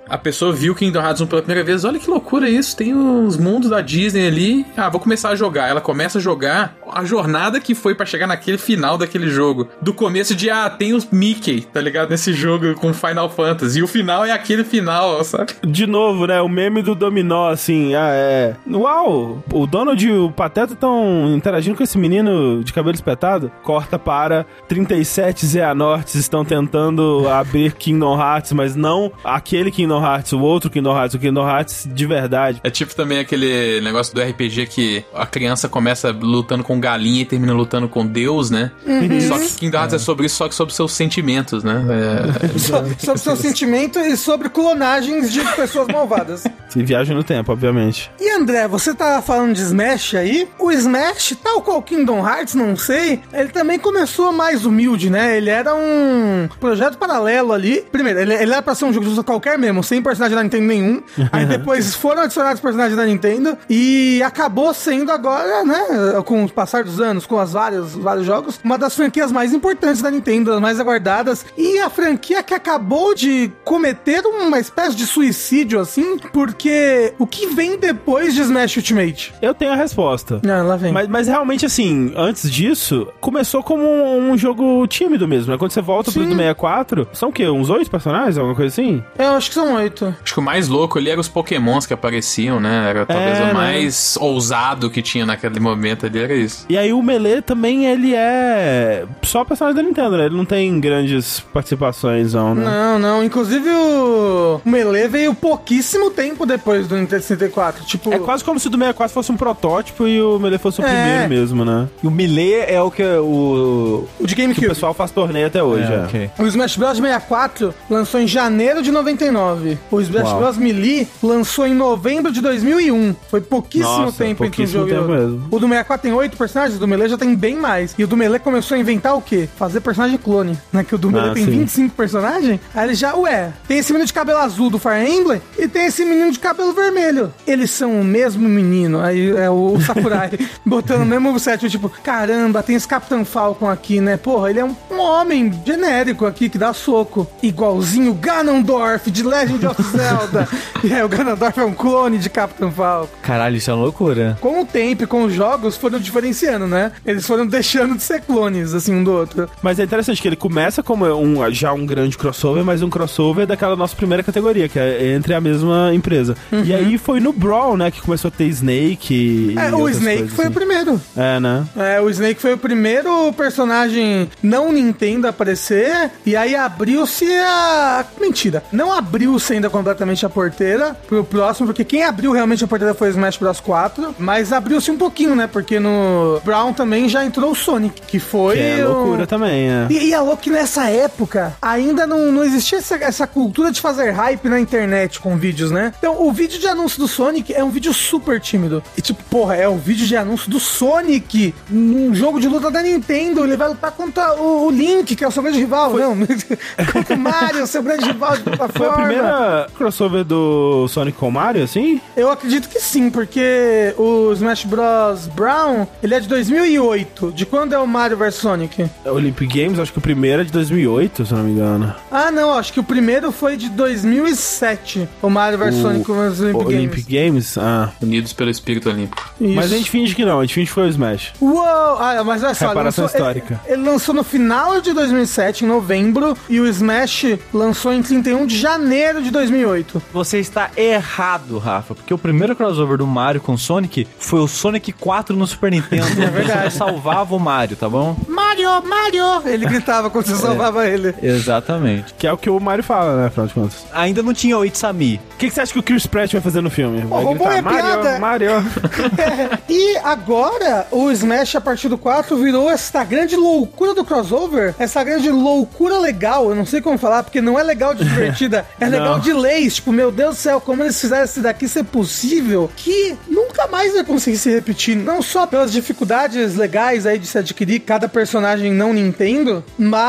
A pessoa viu Kingdom Hearts 1 pela primeira vez, olha que loucura isso, tem uns mundos da Disney ali. Ah, vou começar a jogar. Ela começa a jogar a jornada que foi pra chegar naquele final daquele jogo. Do começo de, ah, tem os Mickey, tá ligado? Nesse jogo com Final Fantasy. E o final é aquele final, sabe? De novo, né? O meme do dominó, assim, ah, é. Uau! O Donald e o Pateta estão interagindo com esse menino de cabelo espetado. Corta para 37 Zeanortes estão tentando abrir Kingdom Hearts, mas não aquele Kingdom Hearts, o outro Kingdom Hearts, o Kingdom Hearts de verdade. É tipo também aquele negócio do RPG que a criança começa lutando com galinha e termina lutando com Deus, né? Só que Kingdom Hearts é sobre isso, só que sobre seus sentimentos, né? É, So- sobre seu sentimento e sobre clonagens de pessoas malvadas. E viagem no tempo, obviamente. E André, você tá falando de Smash aí? O Smash, tal qual Kingdom Hearts, não sei, ele também começou mais humilde, né? Ele era um projeto paralelo ali. Primeiro, ele, ele era pra ser um jogo de qualquer mesmo, sem personagem da Nintendo nenhum. Aí depois foram adicionados personagens da Nintendo e acabou sendo agora, né, com o passar dos anos, com as várias, vários jogos, uma das franquias mais importantes da Nintendo, mais aguardadas. E a franquia que acabou de cometer uma espécie de suicídio, assim, porque o que vem depois de Smash Ultimate? Eu tenho a resposta. Ah, lá vem. Mas, mas realmente, assim, antes disso, começou como um, um jogo tímido mesmo, né? Quando você volta pro Sim. do 64, são o quê? Uns oito personagens? Alguma coisa assim? Eu acho que são oito. Acho que o mais louco ali era os pokémons que apareciam, né? Era talvez É, o né? mais ousado que tinha naquele momento ali, era isso. E aí o Melee também, ele é só personagem da Nintendo, né? Ele não tem grandes participações, não, né? Não, não. Inclusive o Melee veio pouquíssimo tempo depois do Nintendo 64. Tipo, É quase como se o do 64 fosse um protótipo e o Melee fosse o É. primeiro mesmo, né? E o Melee é o que o... o de Que GameCube. o pessoal faz torneio até hoje, é. ok. O Smash Bros 64 lançou em janeiro de 99. O Smash Uau. Bros Melee lançou em novembro de 2001. Foi pouquíssimo Nossa, tempo entre um pouquíssimo jogo e outro. mesmo. O do 64 tem 8 personagens, o do Melee já tem bem mais. E o do Melee começou a inventar o quê? Fazer personagem clone, né? Que o do Melee Ah, tem sim. 25 personagens. Aí ele já, ué, tem esse menino de cabelo azul do Fire Emblem e tem esse menino de cabelo vermelho. Eles são o mesmo menino. Aí é o Sakurai botando o mesmo eu, tipo, caramba, tem esse Capitão Falcon aqui, né? Porra, ele é um, um homem genérico aqui que dá soco. Igualzinho o Ganondorf de Legend of Zelda. e aí o Ganondorf é um clone de Capitão Falcon. Caralho, isso é uma loucura. Com o tempo e com os jogos foram diferenciando, né? Eles foram deixando de ser clones, assim, um do outro. Mas é interessante que ele começa como um, já um grande crossover, mas um crossover daquela nossa primeira categoria, que é entre a mesma empresa. E aí foi no Brawl, né, que começou a ter Snake. É, o Snake foi o assim. primeiro. É, né? É, o Snake foi o primeiro personagem não Nintendo a aparecer, e aí abriu-se a. Mentira, não abriu-se ainda completamente a porteira pro próximo, porque quem abriu realmente a porteira foi o Smash Bros 4, mas abriu-se um pouquinho, né? Porque no Brown também já entrou o Sonic, que foi. Que é o- loucura também, é. E, e é louco que nessa época ainda não, não existia essa, essa cultura de fazer hype na internet com vídeos, né? Então, o vídeo de anúncio do Sonic é um vídeo super tímido. E tipo, porra, é um vídeo de anúncio do Sonic num jogo de luta da Nintendo. Ele vai lutar contra o, o Link, que é o seu grande rival. Não, contra o Mario, seu grande rival de plataforma. Foi a primeira crossover do Sonic com o Mario, assim? Eu acredito que sim, porque o Smash Bros. Brown, ele é de 2008. De quando é o Mario vs Sonic? Olympic Games, acho que o primeiro é de 2008, se eu não me engano. Ah, não, acho que o primeiro foi de 2007, o Mario vs O- Sonic nos Olympic, Olympic Games? Ah. Unidos pelo espírito olímpico. Games. Mas a Isso. gente finge que não, a gente finge que foi o Smash. Uou! Ah, mas olha só, Reparação lançou, histórica. Ele, ele lançou no final de 2007, em novembro, e o Smash lançou em 31 de janeiro de 2008. Você está errado, Rafa, porque o primeiro crossover do Mario com Sonic foi o Sonic 4 no Super Nintendo. É verdade. Salvava o Mario, tá bom? Mario, Mario! Ele gritava quando você salvava ele. Exatamente. Que é o que o Mario fala, né, afinal de contas. Ainda não tinha o Itzami. O que, que você acha que o Chris Pratt vai fazer no filme? Vai roubou minha piada. Mario. E agora, o Smash, a partir do 4, virou essa grande loucura do crossover, essa grande loucura legal, eu não sei como falar, porque não é legal de divertida, é legal Não. de leis, tipo, meu Deus do céu, como eles fizeram isso daqui ser possível, que nunca mais vai conseguir se repetir, não só pelas dificuldades legais aí de se adquirir cada personagem não Nintendo, mas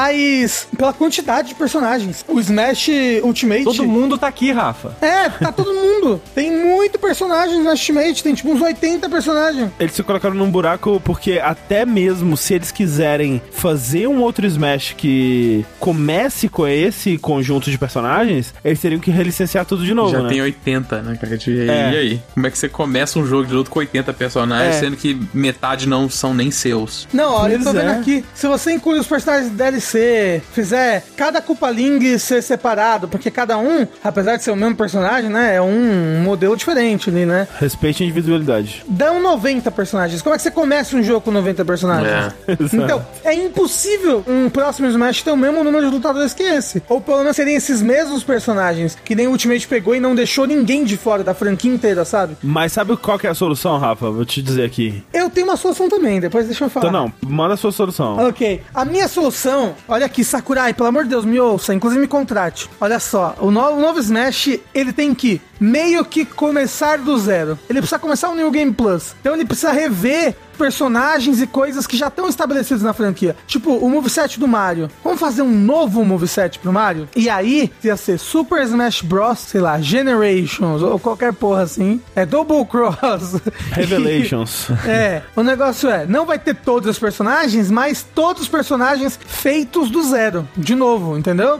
pela quantidade de personagens. O Smash Ultimate... Todo mundo tá aqui, Rafa. É, tá todo mundo. Tem muito personagem no Ultimate, tem tipo uns 80 personagens. Eles se colocaram num buraco porque até mesmo se eles quiserem fazer um outro Smash que comece com esse conjunto de personagens, eles teriam que relicenciar tudo de novo, Já né? tem 80, né, cara? E aí, É. aí? Como é que você começa um jogo de luta com 80 personagens, É. sendo que metade não são nem seus? Não, olha, eu tô vendo é. aqui. Se você inclui os personagens de DLC, fizer cada Koopa Ling ser separado, porque cada um, apesar de ser o mesmo personagem, né, é um modelo diferente ali, né? Respeite a individualidade. Dão 90 personagens. Como é que você começa um jogo com 90 personagens? É. Então, é impossível um próximo Smash ter o mesmo número de lutadores que esse. Ou pelo menos seriam esses mesmos personagens, que nem o Ultimate pegou e não deixou ninguém de fora da franquia inteira, sabe? Mas sabe qual que é a solução, Rafa? Vou te dizer aqui. Eu tenho uma solução também, depois deixa eu falar. Então não, manda a sua solução. Ok. A minha solução, olha aqui, Sakurai, pelo amor de Deus, me ouça, inclusive me contrate. Olha só, o novo, o novo Smash, ele tem que meio que começar do zero. Ele precisa começar o New Game Plus. Então ele precisa rever personagens e coisas que já estão estabelecidos na franquia. Tipo, o moveset do Mario. Vamos fazer um novo moveset pro Mario? E aí, ia ser Super Smash Bros, sei lá, Generations, ou qualquer porra assim. É Double Cross. Revelations. É, o negócio é, não vai ter todos os personagens, mas todos os personagens feitos do zero, de novo, entendeu?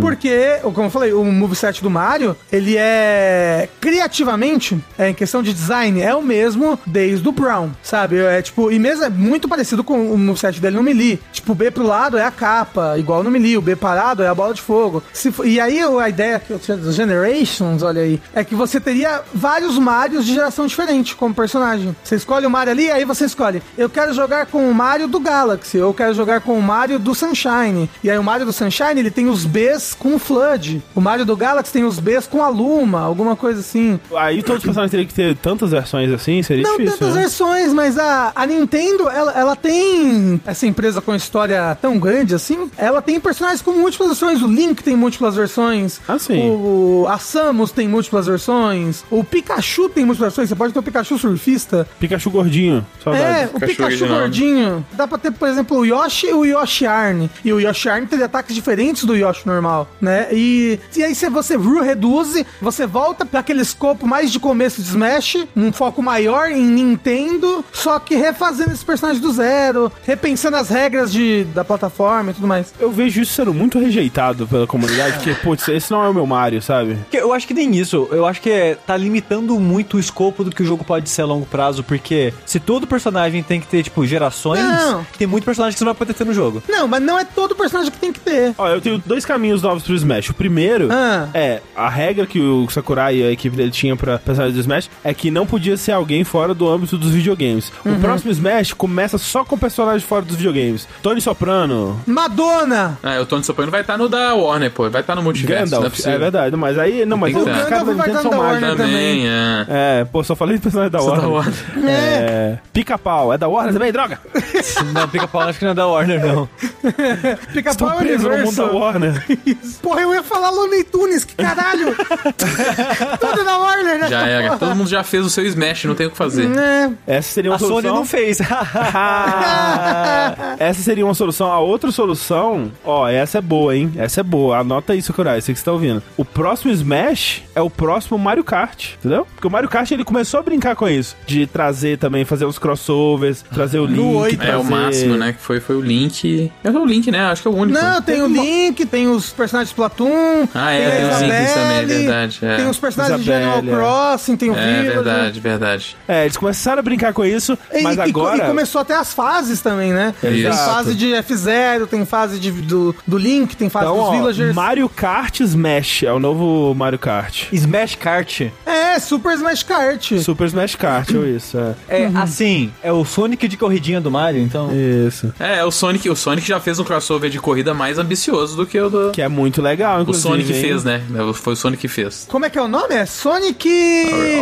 Porque, como eu falei, o moveset do Mario, ele é criativamente, é, em questão de design, é o mesmo desde o Brown, sabe? É tipo, e mesmo é muito parecido com o moveset dele no Melee. Tipo, o B pro lado é a capa, igual no Melee, o B parado é a bola de fogo. Se e aí a ideia que eu tinha dos Generations, olha aí, é que você teria vários Marios de geração diferente como personagem. Você escolhe o Mario ali, aí você escolhe, eu quero jogar com o Mario do Galaxy, eu quero jogar com o Mario do Sunshine. E aí o Mario do Sunshine, ele tem os Bs com o Flood. O Mario do Galaxy tem os Bs com a Luma, alguma alguma coisa assim. Aí todos os personagens teriam que ter tantas versões assim, seria Não difícil, tantas né? versões, mas a, a Nintendo, ela, ela tem essa empresa com história tão grande assim, ela tem personagens com múltiplas versões. O Link tem múltiplas versões. Ah, sim. O, a Samus tem múltiplas versões. O Pikachu tem múltiplas versões. Você pode ter o Pikachu surfista. Pikachu gordinho, É, saudade. o Pikachu Pikachu original. gordinho. Dá pra ter, por exemplo, o Yoshi e o Yoshi Arn. E o Yoshi Arn tem ataques diferentes do Yoshi normal, né? E, e aí se você reduz, você volta pra aquele escopo mais de começo de Smash, um foco maior em Nintendo, só que refazendo esse personagem do zero, repensando as regras de, da plataforma e tudo mais. Eu vejo isso sendo muito rejeitado pela comunidade, porque, putz, esse não é o meu Mario, sabe? Eu acho que nem isso. Eu acho que é, tá limitando muito o escopo do que o jogo pode ser a longo prazo, porque se todo personagem tem que ter, tipo, gerações, Não. tem muito personagem que você não vai poder ter no jogo. Não, mas não é todo personagem que tem que ter. Ó, eu tenho dois caminhos novos pro Smash. O primeiro Ah. é a regra que o Sakurai e a equipe dele tinha pra personagens do Smash é que não podia ser alguém fora do âmbito dos videogames. O próximo Smash começa só com personagens fora dos videogames. Tony Soprano, Madonna! É, o Tony Soprano vai estar no da Warner, pô. Vai estar no multiverso. não é, Gandalf. possível. É, verdade, mas aí. Não, mas da Gandalf vai estar na mágicos. Warner Também, é. É, pô, só falei de personagem da Só da Warner. Warner. É. Pica-pau, é da Warner também, droga! não, pica-pau acho que não é da Warner, não. Pica-pau é preso no mundo da. Warner. Porra, eu ia falar Looney Tunes, que caralho! Tudo na Warner, né? Já era. Todo mundo já fez o seu Smash, não tem o que fazer. É. Essa seria uma A Sony solução. não fez. essa seria uma solução. A outra solução, ó, essa é boa, hein? Essa é boa. Anota isso, Kurai, você que está ouvindo. O próximo Smash é o próximo Mario Kart, entendeu? Porque o Mario Kart ele começou a brincar com isso, de trazer também, fazer uns crossovers, trazer o Link, oito. É, o trazer- máximo, né? Que foi, foi o Link. É o Link, né? Acho que é o único. Não, tem o Link, tem os personagens de Platoon. Ah, é, tem os Links também, é Isabelle, verdade, é. Tem os personagens Isabelle, de Animal é. Crossing, tem o É Village. verdade, verdade. É, eles começaram a brincar com isso, mas e- agora... e começou até as fases também, né? Tem Isso. fase de F0, tem fase de, do, do Link, tem fase Então, dos ó, Villagers. Mario Kart Smash é o novo Mario Kart. Smash Kart. É, Super Smash Kart. Super Smash Kart, ou isso, é. É, assim, é o Sonic de corridinha do Mario, então... Isso. É, o Sonic, o Sonic já fez um crossover de corrida mais ambicioso do que o do. Que é muito legal, O inclusive. Sonic hein? fez, né? Foi o Sonic que fez. Como é que é o nome? É Sonic...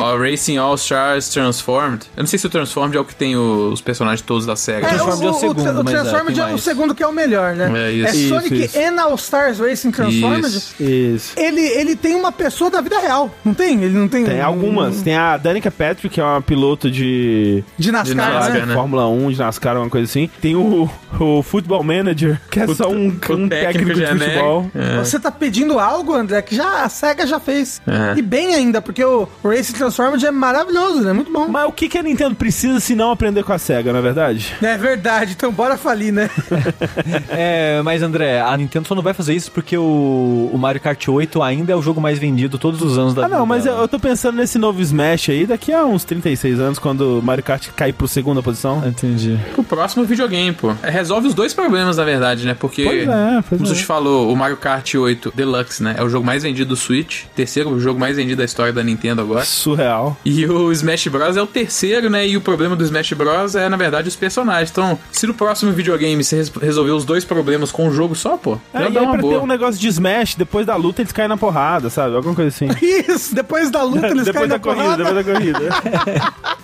O Racing All Stars Transformed. Eu não sei se o Transformed é o que tem os personagens todos da SEGA. É, Transformed é o segundo, o, mas é, Transformed tem é, o segundo que é o melhor, né? É isso. Isso, Sonic isso. and All Stars Racing Transformed. Isso. Isso. Ele, ele tem uma pessoa da vida real, não tem? Ele não tem... Tem algumas. Tem a Danica Patrick, que é uma piloto de, De NASCAR, De NASCAR, né? né? Fórmula 1, de NASCAR, uma coisa assim. Tem o, o Football Manager, que é só um, o um técnico, de genérico. futebol. É. Você tá pedindo algo, André, que já a SEGA já fez. É. E bem ainda, porque o Racing Transformed é maravilhoso, né? Muito bom. Mas o que, que a Nintendo precisa se não aprender com a SEGA, na é verdade? É verdade, então bora falir, né? É, mas André, a Nintendo só não vai fazer isso porque o, o Mario Kart 8 ainda é o jogo mais vendido todos os anos da Ah, vida não, mas eu, eu tô pensando nesse novo Smash aí, daqui a uns 36 anos, quando o Mario Kart cair pro segunda posição. Entendi. O próximo videogame, pô. É, resolve os dois problemas, na verdade, né? Porque, Pois é, pois como é. a gente falou, o Mario Kart 8 Deluxe, né? É o jogo mais vendido do Switch. Terceiro jogo mais vendido da história da Nintendo agora. Surreal. E o Smash Bros. é o terceiro, né? E o problema do Smash Bros. é, na verdade, os personagens. Então, se no próximo videogame você res- resolver os dois problemas com um jogo só, pô, É, já e dá aí uma pra ter boa. um negócio de Smash, depois da luta eles caem na porrada, sabe? Alguma coisa assim. Isso, depois da luta eles depois caem da na corrida, porrada. depois da corrida.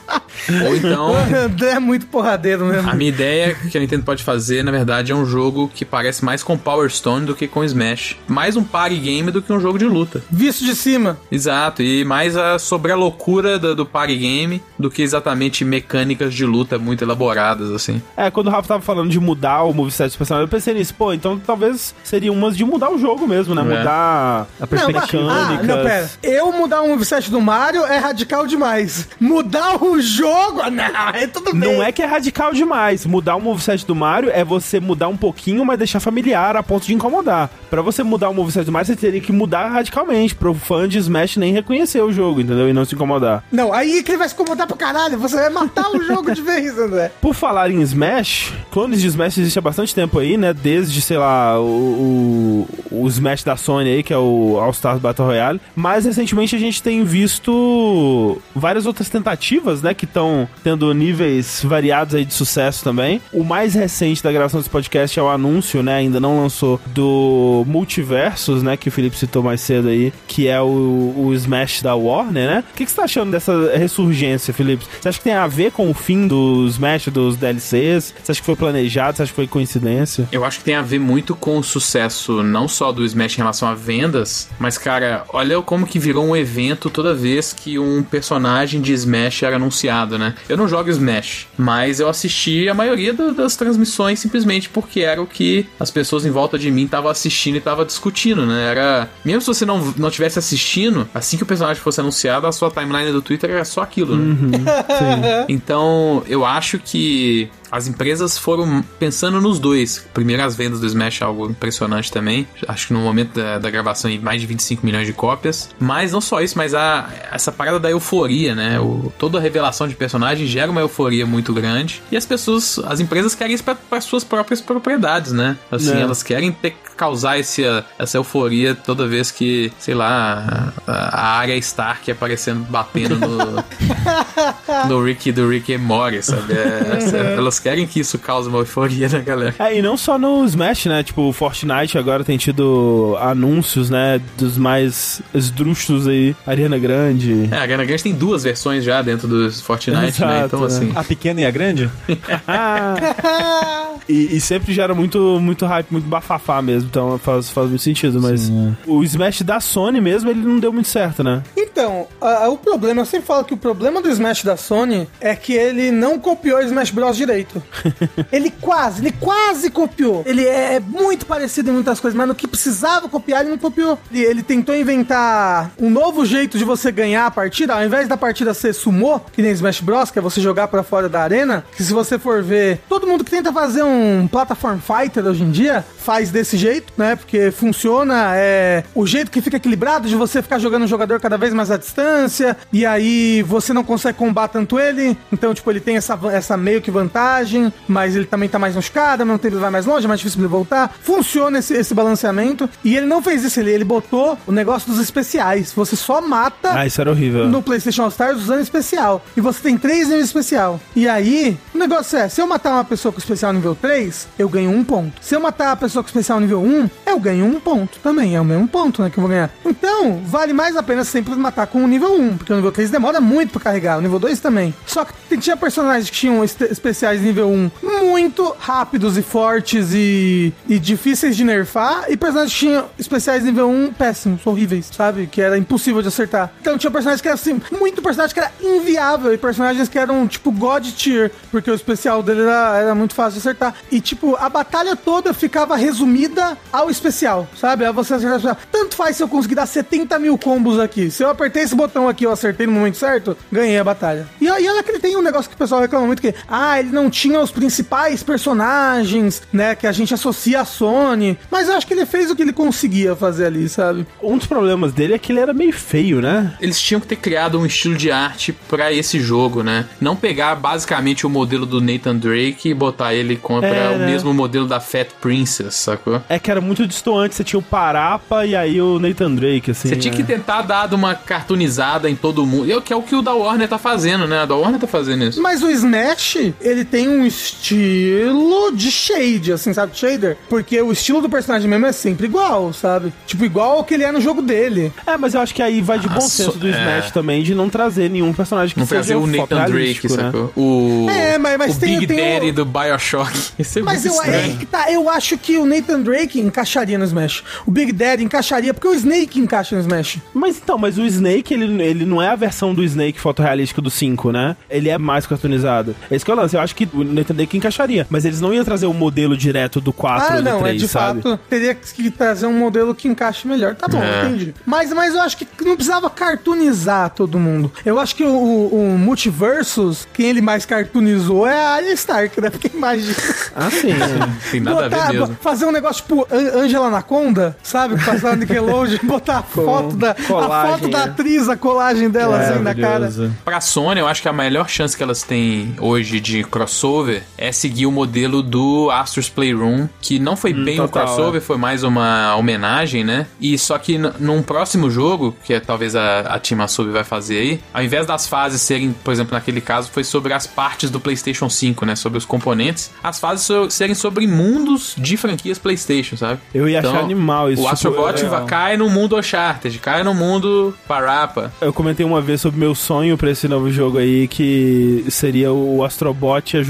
Ou então, O André é muito porradeiro mesmo. a minha ideia que a Nintendo pode fazer, na verdade, é um jogo que parece mais com Power Stone do que com Smash. Mais um party game do que um jogo de luta. Visto de cima. Exato, e mais a, sobre a loucura do, do party game do que exatamente mecânicas de luta muito elaboradas, assim. É, quando o Rafa tava falando de mudar o moveset dos personagens, eu pensei nisso, pô, então talvez seria umas de mudar o jogo mesmo, né? É. Mudar a Não, perspectiva. mas- ah, não, pera. Eu mudar o moveset do Mario é radical demais. Mudar o jogo? Não, é tudo bem. Não é que é radical demais. Mudar o moveset do Mario é você mudar um pouquinho, mas deixar familiar a ponto de incomodar. Pra você mudar o moveset do Mario, você teria que mudar radicalmente, pro fã de Smash nem reconhecer o jogo, entendeu? E não se incomodar. Não, aí que ele vai se incomodar pra caralho. Você vai matar o jogo de vez, André. Por falar em Smash, clones de Smash existem há bastante tempo aí, né? Desde, sei lá, o, o, o Smash da Sony aí, que é o All Stars Battle Royale. Mas recentemente a gente tem visto várias outras tentativas, né? Que estão estão tendo níveis variados aí de sucesso também. O mais recente da gravação desse podcast é o anúncio, né? Ainda não lançou do Multiversos, né? Que o Felipe citou mais cedo aí, que é o, o Smash da Warner, né? O que, que você tá achando dessa ressurgência, Felipe? Você acha que tem a ver com o fim do Smash, dos DLCs? Você acha que foi planejado? Você acha que foi coincidência? Eu acho que tem a ver muito com o sucesso, não só do Smash em relação a vendas, mas, cara, olha como que virou um evento toda vez que um personagem de Smash era anunciado, né? Eu não jogo Smash, mas eu assisti a maioria do- das transmissões simplesmente porque era o que as pessoas em volta de mim estavam assistindo e estavam discutindo, né? Era. Mesmo se você não, não estivesse assistindo, assim que o personagem fosse anunciado, a sua timeline do Twitter era só aquilo, né? Então, eu acho que as empresas foram pensando nos dois. Primeiro, as vendas do Smash, algo impressionante também. Acho que no momento da, da gravação, mais de 25 milhões de cópias. Mas não só isso, mas a, essa parada da euforia, né? O, toda a revelação de personagem gera uma euforia muito grande. E as pessoas, as empresas querem isso para suas próprias propriedades, né? Assim, É. elas querem ter, causar esse, essa euforia toda vez que, sei lá, a, a área Stark aparecendo, batendo no, no Rick do Rick e Morty, sabe? É, essa- elas querem que isso cause uma euforia na galera. É, e não só no Smash, né? Tipo, o Fortnite agora tem tido anúncios, né? Dos mais esdrúxulos aí. Ariana Grande. É, a Ariana Grande tem duas versões já dentro do Fortnite, né? Exato, Então, né? assim. A pequena e a grande? E, e sempre gera muito, muito hype, muito bafafá mesmo. Então faz, faz muito sentido. Mas o Smash da Sony mesmo, ele não deu muito certo, né? Então, a- o problema, eu sempre falo que o problema do Smash da Sony é que ele não copiou o Smash Bros direito. ele quase, ele quase copiou. Ele é muito parecido em muitas coisas, mas no que precisava copiar, ele não copiou. Ele, ele tentou inventar um novo jeito de você ganhar a partida, ao invés da partida ser sumô, que nem Smash Bros, que é você jogar pra fora da arena, que se você for ver, todo mundo que tenta fazer um platform fighter hoje em dia, faz desse jeito, né? Porque funciona, é o jeito que fica equilibrado de você ficar jogando um jogador cada vez mais à distância, e aí você não consegue combater tanto ele, então, tipo, ele tem essa, essa meio que vantagem, mas ele também tá mais machucado, ao mesmo tempo ele vai mais longe, é mais difícil de voltar. Funciona esse, esse balanceamento, e ele não fez isso, ele, ele botou o negócio dos especiais. Você só mata Ah, isso era horrível. no PlayStation All Stars usando especial. E você tem três níveis especial. E aí, o negócio é: se eu matar uma pessoa com especial nível 3, eu ganho um ponto. Se eu matar a pessoa com especial nível 1, eu ganho um ponto também. É o mesmo ponto, né? Que eu vou ganhar. Então, vale mais a pena sempre matar com o nível 1, porque o nível 3 demora muito pra carregar. O nível 2 também. Só que tinha personagens que tinham especiais nível 1 muito rápidos e fortes e, e difíceis de nerfar, e personagens que tinham especiais nível 1 péssimos, horríveis, sabe? Que era impossível de acertar. Então tinha personagens que eram assim, muito personagem que era inviável, e personagens que eram tipo God tier, porque o especial dele era, era muito fácil de acertar. E tipo, a batalha toda ficava resumida ao especial, sabe? A você acertar especial. Tanto faz se eu conseguir dar 70 mil combos aqui. Se eu apertei esse botão aqui e eu acertei no momento certo, ganhei a batalha. E aí olha que ele tem um negócio que o pessoal reclama muito que, ah, ele não tinha os principais personagens, né, que a gente associa à Sony. Mas eu acho que ele fez o que ele conseguia fazer ali, sabe? Um dos problemas dele é que ele era meio feio, né? Eles tinham que ter criado um estilo de arte pra esse jogo, né? Não pegar basicamente o modelo do Nathan Drake e botar ele contra É, o né? mesmo modelo da Fat Princess, sacou? É que era muito distoante. Você tinha o Parapa e aí o Nathan Drake, assim. Você tinha que né? tentar dar uma cartoonizada em todo mundo. E é o que é o que o da Warner tá fazendo, né? A da Warner tá fazendo isso. Mas o Smash, ele tem um estilo de shade, assim, sabe? Shader. Porque o estilo do personagem mesmo é sempre igual, sabe? Tipo, igual ao que ele é no jogo dele. É, mas eu acho que aí vai de bom Ah, senso só- do Smash é. também, de não trazer nenhum personagem que Não seja trazer o Nathan Drake, né? sacou? O, É, mas- mas o tem- Big tem o- Daddy do Bioshock. Isso é Mas muito eu, é, estranho. que tá, eu acho que o Nathan Drake encaixaria no Smash. O Big Daddy encaixaria, porque o Snake encaixa no Smash. Mas então, mas o Snake, ele, ele não é a versão do Snake fotorrealístico do 5, né? Ele é mais cartoonizado. Esse que é o lance. Eu acho que o Nathan Drake encaixaria. Mas eles não iam trazer o modelo direto do 4 Ah, ou do não, 3, é de sabe? fato. Teria que trazer um modelo que encaixe melhor. Tá bom, É. entendi. Mas, mas eu acho que não precisava cartoonizar todo mundo. Eu acho que o, o, Multiversus, quem ele mais cartoonizou é a Arya Stark, né? Porque imagina. Ah, sim. Tem nada a ver mesmo. Fazer um negócio tipo An- Angela Anaconda, sabe? Passar no Nickelodeon, botar a foto da, a colagem, foto da, é. cicatriz a colagem dela assim na cara. Pra Sony, eu acho que a melhor chance que elas têm hoje de crossover é seguir o modelo do Astro's Playroom, que não foi bem um total, crossover, foi mais uma homenagem, né? E só que num próximo jogo, que é, talvez a, a Team Asobi vai fazer aí, ao invés das fases serem, por exemplo, naquele caso, foi sobre as partes do PlayStation 5, né? Sobre os componentes, as fases so- serem sobre mundos de franquias PlayStation, sabe? Eu ia achar animal isso, O Astrobot é- cai no mundo Uncharted, cai no mundo Parapa. Eu comentei uma vez sobre meu sonho pra esse novo jogo aí, que seria o Astrobot ajudando,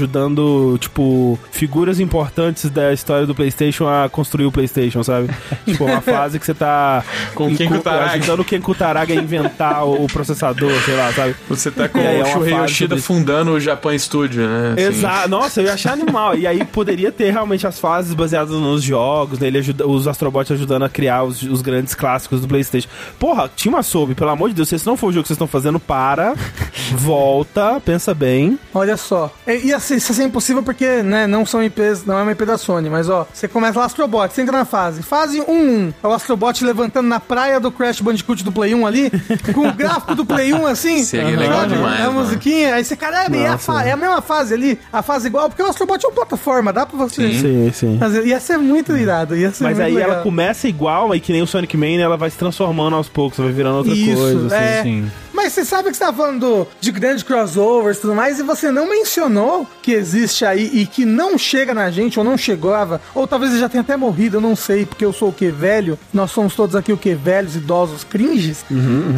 tipo, figuras importantes da história do PlayStation a construir o PlayStation, sabe? tipo, uma fase que você tá Com o Ken Kutaragi. ajudando o Ken Kutaragi a inventar o processador, sei lá, sabe? Você tá com E é o Shuhei fase Yoshida fundando o Japan Studio, né? Assim. Exato, nossa, eu ia achar animal. E aí poderia ter realmente as fases baseadas nos jogos, né? Ele ajuda, os Astrobots ajudando a criar os, os grandes clássicos do PlayStation. Porra, tinha uma soube, pelo amor de Deus, se esse não for o jogo que vocês estão fazendo, para, volta, pensa bem. Olha só. É, Ia ser, isso ser impossível porque, né, não são IPs, não é uma IP da Sony, mas ó, você começa lá Astrobot, você entra na fase. Fase 1, é o Astrobot levantando na praia do Crash Bandicoot do Play 1 ali, com o gráfico do Play 1 assim. Seria legal sabe? demais, É a mano. musiquinha, aí você, caramba, e é a, é a mesma fase ali, a fase igual, porque o Astrobot é uma plataforma, dá pra você Sim, sim. fazer. Ia ser muito irado, ia ser Mas muito aí legal. ela começa igual, aí que nem o Sonic Mania, ela vai se transformando aos poucos, vai virando outra Isso, coisa. assim. é. Sim. Mas você sabe que você tá falando de grandes crossovers e tudo mais, e você não mencionou que existe aí e que não chega na gente, ou não chegava, ou talvez já tenha até morrido, eu não sei, porque eu sou o que velho, nós somos todos aqui o que velhos, idosos, cringes.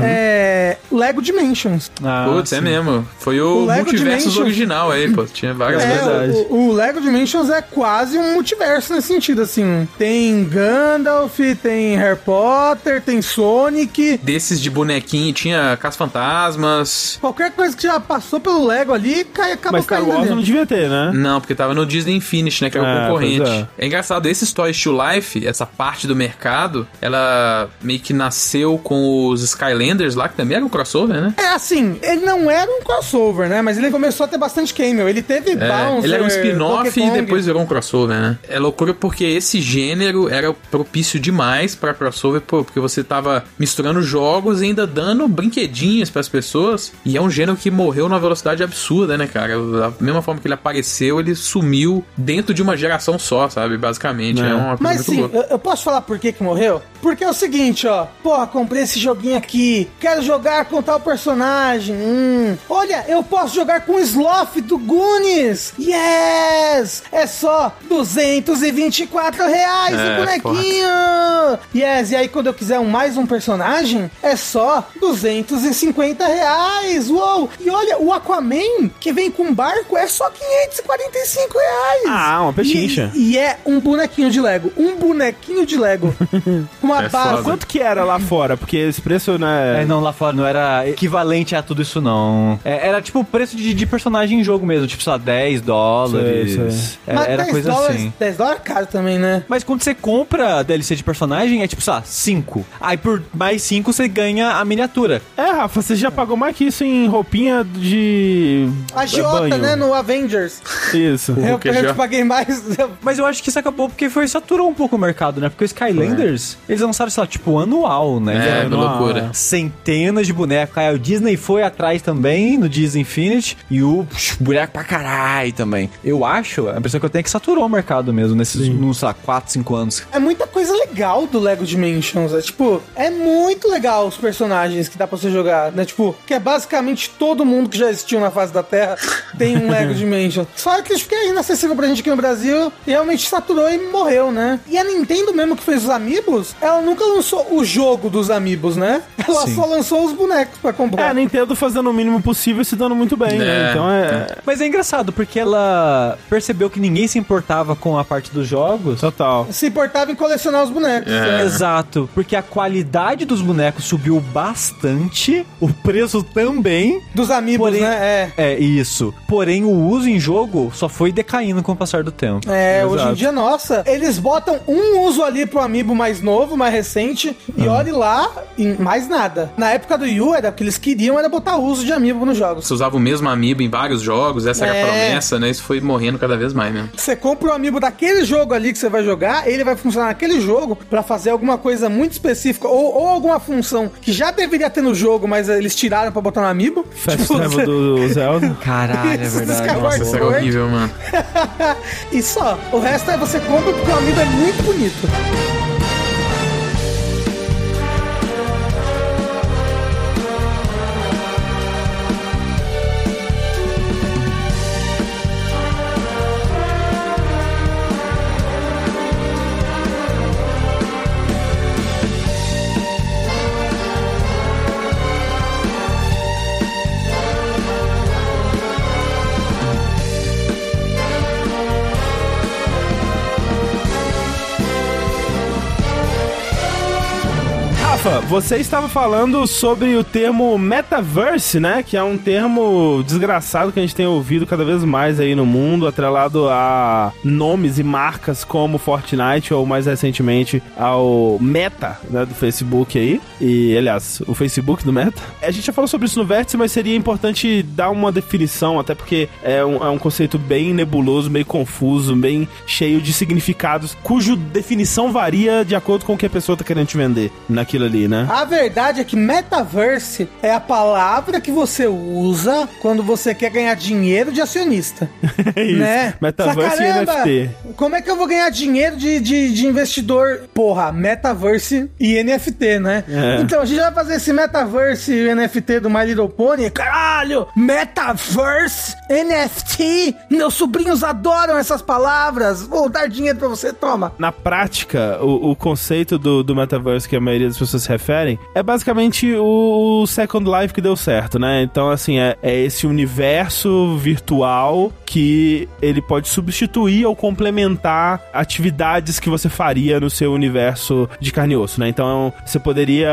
É. Lego Dimensions. Ah, Putz, é sim. mesmo. Foi o, O Dimensions- original aí, pô. Tinha várias É, o, o Lego Dimensions é quase um multiverso nesse sentido, assim. Tem Gandalf, tem Harry Potter, tem Sonic. Desses de bonequinho, tinha Caça-Fantasmas. Qualquer coisa que já passou pelo Lego ali, cai, acaba Mas Star caindo Wars não devia ter, né? Não, porque tava no Disney Infinity, né? Que é o concorrente. é. É. engraçado, esse Toys to Life, essa parte do mercado, ela meio que nasceu com os Skylanders lá, que também era um crossover, né? É assim, ele não era um crossover, né? Mas ele começou a ter bastante cameo. Ele teve É, Bouncer, ele era um spin-off e depois virou um crossover, né? É loucura porque esse gênero era propício demais pra crossover, pô, porque você tava misturando jogos e ainda dando brinquedinhos pras pessoas. E é um gênero que morreu numa velocidade absurda, né, cara? Da mesma forma que ele apareceu, ele sumiu dentro de uma geração só, sabe? Basicamente. É, É. uma coisa Mas muito sim, louca. eu, eu posso falar por que que morreu? Porque é o seguinte, ó. Porra, comprei esse joguinho aqui. Quero jogar com tal personagem. Hum. Olha, eu posso jogar com o Sloth do Goonies. Yes! É só 224 reais É, o bonequinho. Yes, e aí quando eu quiser um, mais um personagem, é só 250 reais. Uou! E olha, o Aquaman, que vem com barco, é só 545 reais. Ah, uma pechincha. E, e é um bonequinho de Lego. Um bonequinho de Lego. Uma É base. foda. Quanto que era lá fora? Porque esse preço, né? É, não, lá fora não era equivalente a tudo isso, não. É, era tipo o preço de, de personagem em jogo mesmo, tipo, sei lá, 10 dólares. Sei, sei. Era, Mas era 10 coisa dólares, assim. 10 dólares é caro também, né? Mas quando você compra a DLC de personagem, é tipo, sei lá, 5. Aí por mais 5 você ganha a miniatura. É, Rafa, você já pagou mais que isso em roupinha de. Agiota, banho. né? No Avengers. Isso. Eu, que eu já- paguei mais. Mas eu acho que isso acabou porque foi saturou um pouco o mercado, né? Porque o Skylanders, eles lançaram, sei lá, tipo, anual, né? É, uma- loucura. Centenas de bonecos. Aí o Disney foi atrás também, no Disney Infinity, e o psh, boneco pra caralho também. Eu acho, a impressão que eu tenho é que saturou o mercado mesmo, nesses, uns, sei lá, 4, 5 anos. É muita coisa legal do Lego Dimensions. É tipo, é muito legal os personagens que dá pra você jogar, né? Tipo, que é basicamente todo mundo que já existiu na face da Terra tem um Lego Dimensions. Só que isso fica inacessível pra gente aqui no Brasil e realmente saturou e morreu, né? E a Nintendo mesmo que fez os Amiibos, ela nunca lançou o jogo dos Amiibos, né? Ela Sim. só lançou os bonecos pra É, comprar. a Nintendo fazendo o mínimo possível e se dando muito bem, né? É. Então é. Mas é engraçado, porque ela percebeu que ninguém se importava com a parte dos jogos. Total. Se importava em colecionar os bonecos. É. Exato, porque a qualidade dos bonecos subiu bastante, o preço também. Dos Amiibos, Porém- né? É. É isso. Porém o uso em jogo só foi decaindo com o passar do tempo. É, Exato. hoje em dia, nossa, eles botam um uso ali pro amiibo mais novo, mais recente, e olhe lá, e mais nada. Na época do Yu, era o que eles queriam era botar uso de amiibo nos jogos. Você usava o mesmo amiibo em vários jogos, essa era É. a promessa, né? Isso foi morrendo cada vez mais mesmo. Você compra o amiibo daquele jogo ali que você vai jogar, ele vai funcionar naquele jogo pra fazer alguma coisa muito específica, ou, ou alguma função que já deveria ter no jogo, mas eles tiraram pra botar no amiibo. Fast Tipo, você- do Zelda. Caralho, é Isso, verdade. Nossa, isso Sword. horrível, mano. E só, o resto é você compra porque o amiibo é muito bonito. Você estava falando sobre o termo metaverse, né? Que é um termo desgraçado que a gente tem ouvido cada vez mais aí no mundo, atrelado a nomes e marcas como Fortnite ou mais recentemente ao Meta, né, do Facebook aí. E, aliás, o Facebook do Meta. A gente já falou sobre isso no Vértice, mas seria importante dar uma definição, até porque é um, é um conceito bem nebuloso, meio confuso, bem cheio de significados, cujo definição varia de acordo com o que a pessoa tá querendo te vender naquilo ali, né? A verdade é que metaverse é a palavra que você usa quando você quer ganhar dinheiro de acionista. É isso. né? Metaverse Fala, e "Caramba, NFT. Como é que eu vou ganhar dinheiro de, de, de investidor? Porra, metaverse e NFT, né? É. Então a gente vai fazer esse metaverse e NFT do My Little Pony. Caralho! Metaverse, NFT. Meus sobrinhos adoram essas palavras. Vou dar dinheiro pra você, toma. Na prática, o, o conceito do, do metaverse que a maioria das pessoas se referem é basicamente o Second Life que deu certo, né? Então, assim, é, é esse universo virtual que ele pode substituir ou complementar atividades que você faria no seu universo de carne e osso, né? Então, você poderia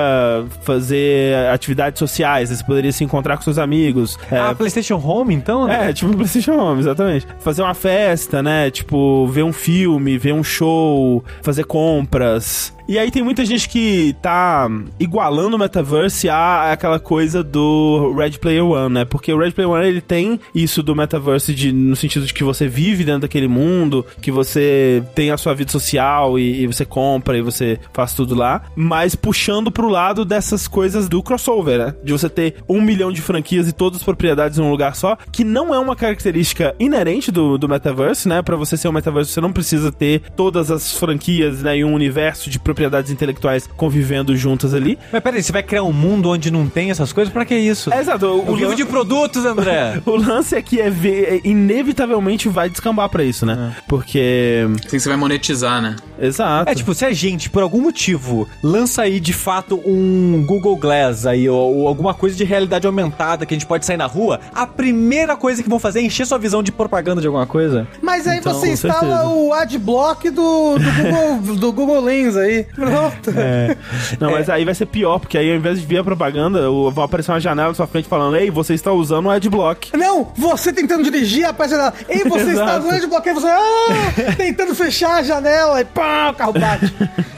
fazer atividades sociais, né? você poderia se encontrar com seus amigos. é, Ah, PlayStation Home, então? né? é, tipo PlayStation Home, exatamente. Fazer uma festa, né? Tipo, ver um filme, ver um show, fazer compras. E aí tem muita gente que tá igualando o metaverse a aquela coisa do Red Player One, né? Porque o Red Player One ele tem isso do metaverse de, no sentido de que você vive dentro daquele mundo, que você tem a sua vida social e, e você compra e você faz tudo lá, mas puxando pro lado dessas coisas do crossover, né? De você ter um milhão de franquias e todas as propriedades em um lugar só, que não é uma característica inerente do, do metaverse, né? Pra você ser um metaverse, você não precisa ter todas as franquias, né? E um universo de propriedades intelectuais convivendo juntas ali. Mas peraí, você vai criar um mundo onde não tem essas coisas? Pra que isso? É, exato. O, O livro lan- de produtos, André. o lance aqui é ver, é, inevitavelmente vai descambar pra isso, né? Porque. Assim você vai monetizar, né? Exato. É tipo, se a gente, por algum motivo, lança aí de fato um Google Glass aí, ou, ou alguma coisa de realidade aumentada que a gente pode sair na rua, a primeira coisa que vão fazer é encher sua visão de propaganda de alguma coisa. Mas aí Então, você instala certeza. o adblock do, do, Google, do Google Lens aí. Pronto. É. Não, mas aí vai ser pior, porque aí ao invés de vir a propaganda, o- vai aparecer uma janela na sua frente falando: Ei, você está usando um adblock. Não, você tentando dirigir, aparece lá. Ei, você está usando de bloqueio, você ah, tentando fechar a janela e pá, o carro bate.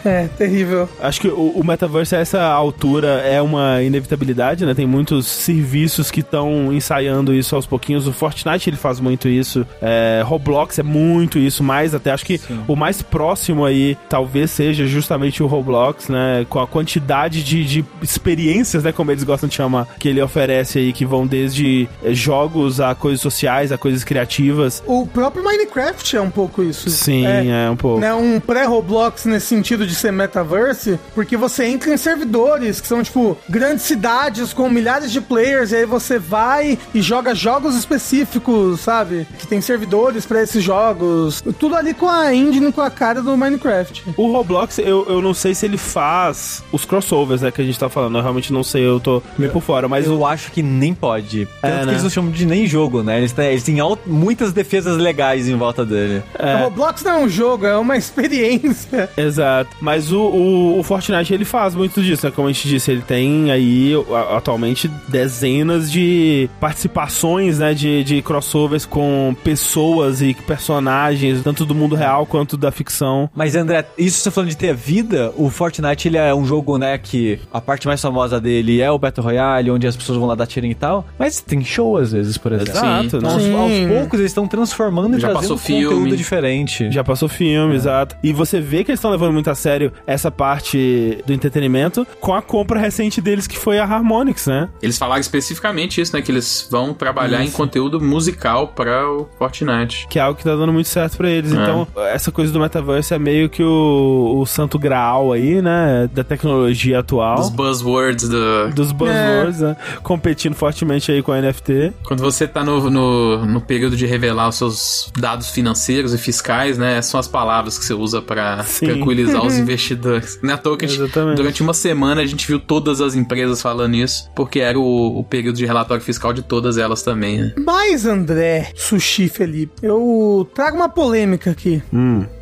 É, terrível. Acho que o, o metaverse a essa altura é uma inevitabilidade, né? Tem muitos serviços que estão ensaiando isso aos pouquinhos. O Fortnite ele faz muito isso. É, Roblox é muito isso, mais até acho que o mais próximo aí talvez seja justamente o Roblox, né? Com a quantidade de, de experiências, né? Como eles gostam de chamar, que ele oferece aí, que vão desde eh, jogos a coisas sociais, a coisas criativas. O próprio Minecraft é um pouco isso. Sim, é, um pouco. né, um pré-Roblox nesse sentido de ser metaverse, porque você entra em servidores que são, tipo, grandes cidades com milhares de players, e aí você vai e joga jogos específicos, sabe? Que tem servidores pra esses jogos. Tudo ali com a engine, com a cara do Minecraft. O Roblox, eu, eu não sei se ele faz os crossovers, né, que a gente tá falando. Eu realmente não sei, eu tô meio por fora. Mas eu o, acho que nem pode. Tanto É, que né? eles não chamam de nem jogo, né? Eles têm, eles têm muitas defesas legais em volta dele. O Roblox não é um jogo, é uma experiência. Exato. Mas o, o, o Fortnite ele faz muito disso, né? Como a gente disse, ele tem aí atualmente dezenas de participações, né? De, de crossovers com pessoas e personagens, tanto do mundo real quanto da ficção. Mas André, isso você falando de ter vida, o Fortnite ele é um jogo, né, que a parte mais famosa dele é o Battle Royale, onde as pessoas vão lá dar tiro e tal, mas tem show às vezes, por exemplo. Exato, Então, né? aos, Sim. aos poucos eles estão transformando e Já trazendo passou conteúdo filme. diferente. Já passou filme, exato. E você vê que eles estão levando muito a sério essa parte do entretenimento com a compra recente deles, que foi a Harmonix, né? Eles falaram especificamente isso, né? Que eles vão trabalhar em conteúdo musical para o Fortnite. Que é algo que tá dando muito certo pra eles. É. Então, essa coisa do metaverse é meio que o, o santo graal aí, né? Da tecnologia atual. Dos buzzwords do. Dos buzzwords, né? Competindo fortemente aí com a NFT. Quando você tá no, no, no período de revelar os seus dados financeiros e fiscais, né? São as palavras que você usa pra Sim. tranquilizar os investidores. Não é à toa que a gente, Exatamente. durante uma semana a gente viu todas as empresas falando isso, porque era o, o período de relatório fiscal de todas elas também, né? Mas, André, Sushi Felipe, eu trago uma polêmica aqui.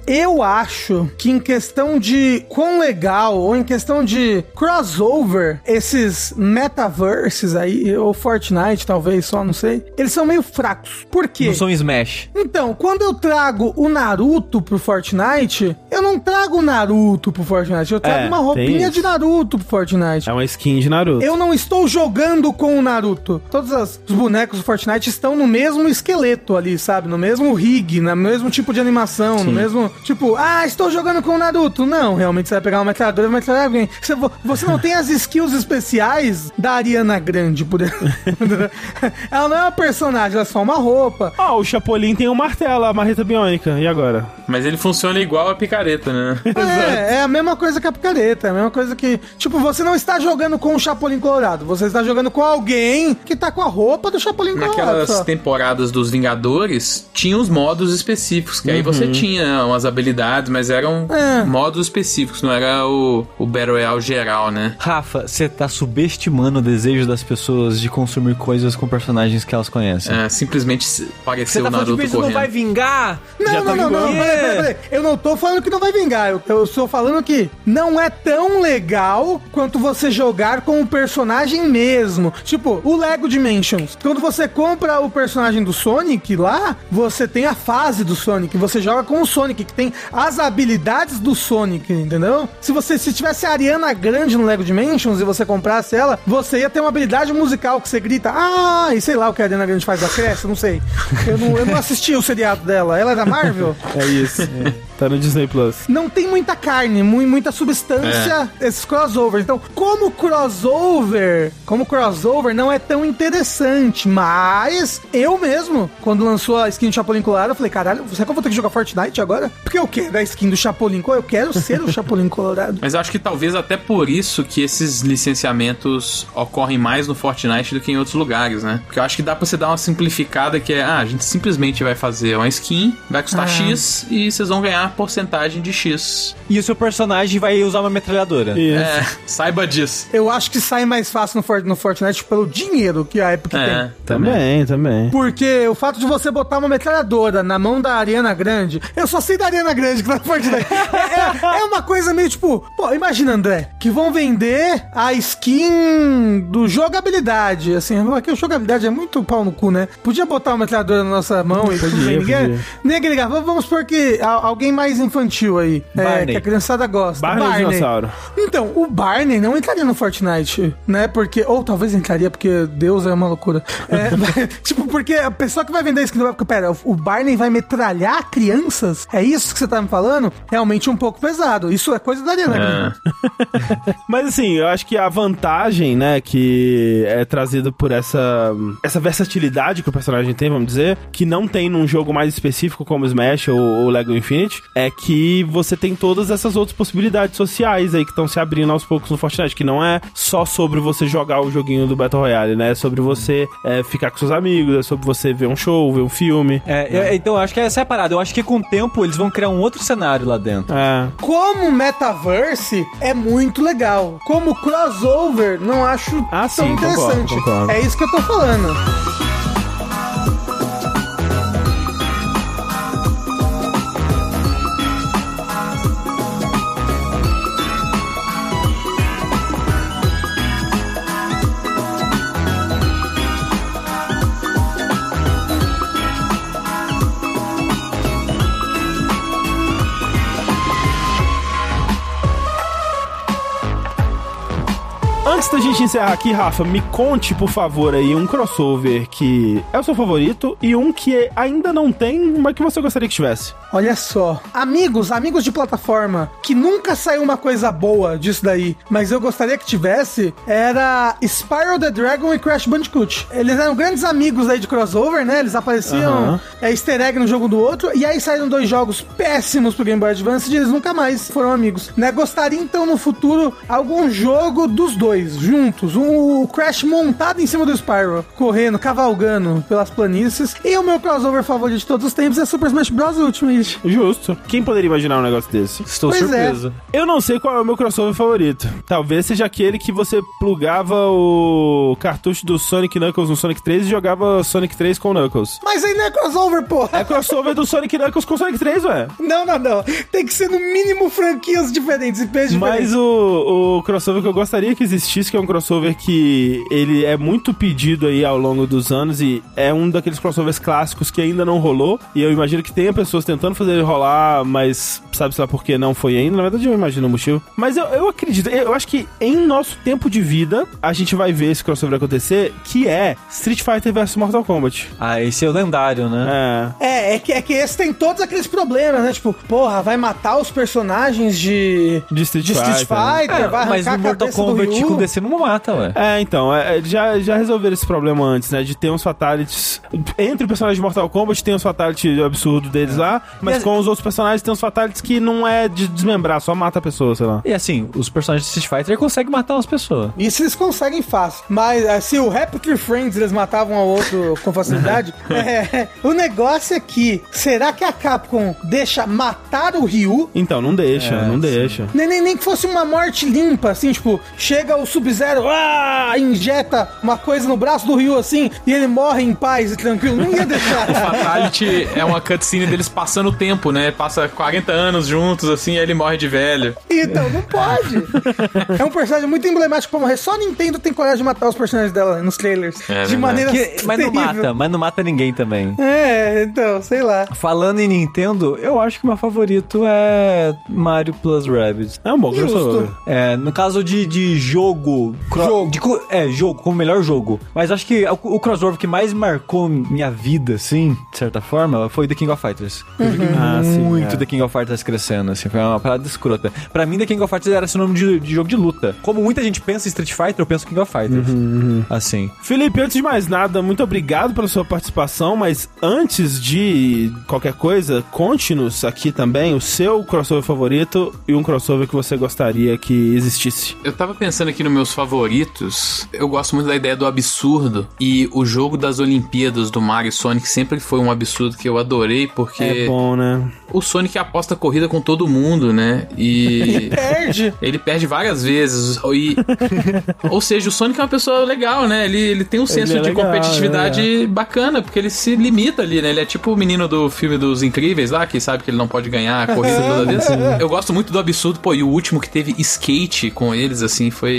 Eu acho que em questão de quão legal, ou em questão de crossover, esses metaverses aí, ou Fortnite talvez, só não sei, eles são meio fracos. Por quê? Não são Smash. Então, quando eu trago o Naruto pro Fortnite, eu não trago o Naruto pro Fortnite, eu trago É, uma roupinha de Naruto pro Fortnite. É uma skin de Naruto. Eu não estou jogando com o Naruto. Todos as- os bonecos do Fortnite estão no mesmo esqueleto ali, sabe? No mesmo rig, no mesmo tipo de animação, no mesmo. Tipo, ah, estou jogando com o Naruto. Não, realmente você vai pegar uma metralhadora e vai metralhar alguém. Você, vo- você não tem as skills especiais da Ariana Grande, por exemplo. ela não é uma personagem, ela é só uma roupa. Ó, o Chapolin tem um martelo, a marreta biônica. E agora? Mas ele funciona igual a picareta, né? É, é a mesma coisa que a picareta, é a mesma coisa que. Tipo, você não está jogando com o Chapolin Colorado, você está jogando com alguém que tá com a roupa do Chapolin Colorado. Naquelas temporadas dos Vingadores, tinha os modos específicos, que aí você tinha umas habilidades, mas eram É. modos específicos, não era o, o Battle Royale geral, né? Rafa, você tá subestimando o desejo das pessoas de consumir coisas com personagens que elas conhecem. É, simplesmente pareceu tá o Naruto não correndo. vai vingar? Não, Já não, tá não, não, vingando? peraí, peraí, peraí. Eu não tô falando que não vai vingar. Eu, eu estou falando que não é tão legal quanto você jogar com o personagem mesmo. Tipo, o Lego Dimensions. Quando você compra o personagem do Sonic lá, você tem a fase do Sonic. Você joga com o Sonic, tem as habilidades do Sonic, entendeu? Se você se tivesse a Ariana Grande no Lego Dimensions e você comprasse ela, você ia ter uma habilidade musical que você grita, ah, e sei lá o que a Ariana Grande faz da Cresce, não sei. Eu não, eu não assisti o seriado dela. Ela é da Marvel? É isso. Tá no Disney Plus. não tem muita carne, mu- muita substância esses crossovers. Então, como crossover, como crossover não é tão interessante, mas eu mesmo, quando lançou a skin do Chapolin Colorado, eu falei, caralho, será que eu vou ter que jogar Fortnite agora? Porque eu quero a skin do Chapolin Colorado, eu quero ser o Chapolin Colorado. Mas eu acho que talvez até por isso que esses licenciamentos ocorrem mais no Fortnite do que em outros lugares, né? Porque eu acho que dá pra você dar uma simplificada que é, ah, a gente simplesmente vai fazer uma skin, vai custar Ah. X e vocês vão ganhar porcentagem de X. E o seu personagem vai usar uma metralhadora. Isso. É, saiba disso. Eu acho que sai mais fácil no, For- no Fortnite pelo dinheiro que a Epic É, tem. Também, também. Porque o fato de você botar uma metralhadora na mão da Ariana Grande, eu só sei da Ariana Grande que tá no Fortnite. é, é- é uma coisa meio tipo, pô, imagina, André, que vão vender a skin do jogabilidade. Assim, aqui o jogabilidade é muito pau no cu, né? Podia botar uma metralhadora na nossa mão e Podia. Ninguém, podia. ninguém ligar. Vamos vamos supor que alguém mais infantil aí, é, Barney. que a criançada gosta. Barney o dinossauro. Então, o Barney não entraria no Fortnite, né? Porque. Ou talvez entraria, porque Deus é uma loucura. É, tipo, porque a pessoa que vai vender skin do Barney. Pera, o Barney vai metralhar crianças? É isso que você tá me falando? Realmente um pouco pesado. Isso é coisa da Ariana. É. Mas assim, eu acho que a vantagem, né, que é trazida por essa essa versatilidade que o personagem tem, vamos dizer, que não tem num jogo mais específico como Smash ou, ou Lego Infinite, é que você tem todas essas outras possibilidades sociais aí que estão se abrindo aos poucos no Fortnite, que não é só sobre você jogar o joguinho do Battle Royale, né? É sobre você é, ficar com seus amigos, é sobre você ver um show, ver um filme. É, eu- então eu acho que essa é a parada. Eu acho que com o tempo eles vão criar um outro cenário lá dentro. É. Como metaverse é muito legal. Como crossover, não acho Ah, tão sim, concordo, interessante. concordo. É isso que eu tô falando. Antes da gente encerrar aqui, Rafa, me conte, por favor, aí um crossover que é o seu favorito e um que ainda não tem, mas que você gostaria que tivesse. Olha só. Amigos, amigos de plataforma, que nunca saiu uma coisa boa disso daí, mas eu gostaria que tivesse, era Spyro the Dragon e Crash Bandicoot. Eles eram grandes amigos aí de crossover, né? Eles apareciam Aham. é, easter egg no jogo do outro, e aí saíram dois jogos péssimos pro Game Boy Advance e eles nunca mais foram amigos. Né? Gostaria então no futuro algum jogo dos dois, juntos. Um, o Crash montado em cima do Spyro, correndo, cavalgando pelas planícies. E o meu crossover favorito de todos os tempos é Super Smash Bros. Ultimate. Justo. Quem poderia imaginar um negócio desse? Estou Pois é. surpreso. Eu não sei qual é o meu crossover favorito. Talvez seja aquele que você plugava o cartucho do Sonic Knuckles no Sonic 3 e jogava Sonic 3 com o Knuckles. Mas aí não é crossover, porra! É crossover do Sonic Knuckles com o Sonic 3, ué. Não, não, não. Tem que ser no mínimo franquias diferentes, IPs diferentes. Mas o, o crossover que eu gostaria que existisse, que é um crossover que ele é muito pedido aí ao longo dos anos e é um daqueles crossovers clássicos que ainda não rolou. E eu imagino que tenha pessoas tentando fazer ele rolar, mas sabe-se lá por que não foi ainda. Na verdade, eu imagino o motivo. Mas eu, eu acredito, eu acho que em nosso tempo de vida, a gente vai ver esse crossover acontecer, que é Street Fighter vs Mortal Kombat. Ah, esse é o lendário, né? É. É, é que, é que esse tem todos aqueles problemas, né? Tipo, porra, vai matar os personagens de. De Street de Street Fighter? Fighter, vai mas arrancar no a Mortal cabeça do Kombat Ryu. com DC não mata, ué. É, então, é, é, já, já resolveram esse problema antes, né? De ter uns fatalities. Entre o personagem de Mortal Kombat tem uns fatalities absurdos deles lá, mas E a- com os outros personagens tem uns fatalities que não é de desmembrar, só mata a pessoa, sei lá. E assim, os personagens de Street Fighter conseguem matar umas pessoas. Isso eles conseguem fácil. Mas eh, se o Raptor Friends eles matavam ao outro com facilidade, é, o negócio é que, será que a Capcom deixa matar o Ryu? Então, não deixa, É, não sim. deixa. Nem, nem, nem que fosse uma morte limpa, assim, tipo, chega o Sub-Zero, ah, injeta uma coisa no braço do Ryu assim, e ele morre em paz e tranquilo. Não ia deixar. Fatality é uma cutscene deles passando o tempo, né? Passa 40 anos juntos, assim, e aí ele morre de velho. Então, não pode. É um personagem muito emblemático pra morrer. Só Nintendo tem coragem de matar os personagens dela nos trailers. É de verdade. maneira Que- mas não mata, mas não mata ninguém também. É, então, sei lá. Falando em Nintendo, eu acho que meu favorito é Mario Plus Rabbids. É um bom Justo. crossover. É, no caso de, de jogo. Cro- Jogo. de é, jogo, como melhor jogo. Mas acho que o, o crossover que mais marcou minha vida, assim, de certa forma, foi The King of Fighters. Eu joguei Ah, sim, muito é. The King of Fighters crescendo, assim, foi uma parada escrota. Pra mim, The King of Fighters era sinônimo de, de jogo de luta. Como muita gente pensa em Street Fighter, eu penso King of Fighters. Assim. Felipe, antes de mais nada, muito obrigado pela sua participação, mas antes de qualquer coisa, conte-nos aqui também o seu crossover favorito e um crossover que você gostaria que existisse. Eu tava pensando aqui nos meus favoritos. Eu gosto muito da ideia do absurdo. E o jogo das Olimpíadas do Mario e Sonic sempre foi um absurdo que eu adorei, porque É bom, né? o Sonic aposta corrida com todo mundo, né? E. Perde. Ele perde várias vezes. E, ou seja, o Sonic é uma pessoa legal, né? Ele, ele tem um senso é de legal, competitividade bacana, porque ele se limita ali, né? Ele é tipo o menino do filme dos Incríveis lá, que sabe que ele não pode ganhar a corrida toda vez. Eu gosto muito do absurdo, pô, e o último que teve skate com eles, assim, foi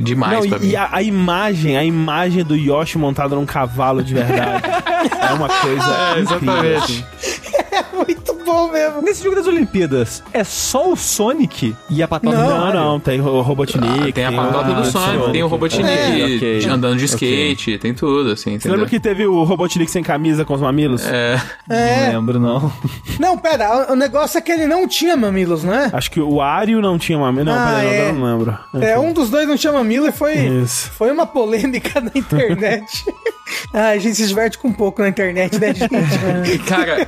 demais Não, pra e, mim. e a, a imagem, a imagem do Yoshi montado num cavalo de verdade é uma coisa É, incrível, exatamente. assim. É muito bom mesmo. Nesse jogo das Olimpíadas, é só o Sonic e a patota Não. do Não, Mario? não, tem o Robotnik. Ah, tem a patota o- do Sonic, tem o Robotnik É, ok. andando de skate, tem tudo, assim, Você entendeu? lembra que teve o Robotnik sem camisa com os mamilos? É, É. Não lembro, não. Não, pera, o- o negócio é que ele não tinha mamilos, né? Acho que o Wario não tinha mamilo. Não, Ah, peraí, é. eu não lembro. É, um dos dois não tinha mamilo e foi, Isso. foi uma polêmica na internet. ah, a gente se diverte com um pouco na internet, né, gente? Cara,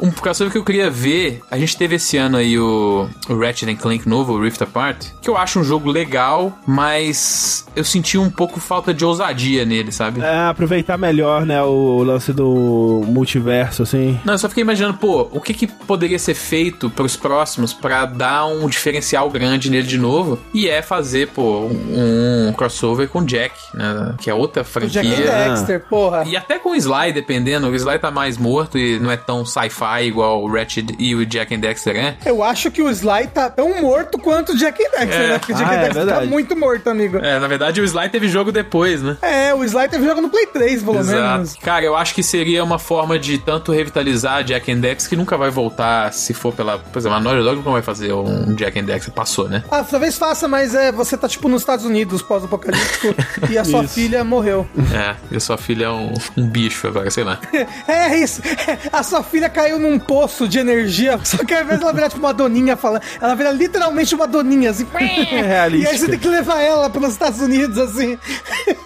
um crossover que eu queria ver, a gente teve esse ano aí o, o Ratchet and Clank novo, o Rift Apart, que eu acho um jogo legal, mas eu senti um pouco falta de ousadia nele, sabe? É, aproveitar melhor, né, o lance do multiverso, assim. Não, eu só fiquei imaginando, pô, o que que poderia ser feito pros próximos pra dar um diferencial grande nele de novo? E é fazer, pô, um, um crossover com o Jack, né? Que é outra Jack franquia. and Dexter. Dexter, porra. E até com o Sly, dependendo, o Sly tá mais morto e não é tão sci-fi igual o Ratchet e o Jack and Dexter é. Eu acho que o Sly tá tão morto quanto o Jack and Dexter, É. né? Porque o Jack Ah, and é Dexter tá verdade. muito morto, amigo. É, na verdade o Sly teve jogo depois, né? É, o Sly teve jogo no Play 3, pelo menos. Cara, eu acho que seria uma forma de tanto revitalizar Jack and Dexter que nunca vai voltar se for pela. Por exemplo, a Naughty Dog não vai fazer um Jack and Dexter, passou, né? Ah, talvez faça, mas é, você tá tipo nos Estados Unidos, pós-apocalíptico, e a sua Isso. filha morreu. É, e a sua filha é um, um bicho agora, sei lá. É isso. A sua filha caiu num poço de energia, só que ao invés dela virar tipo uma doninha falando, ela vira literalmente uma doninha, assim. E realística. aí você tem que levar ela pelos Estados Unidos, assim.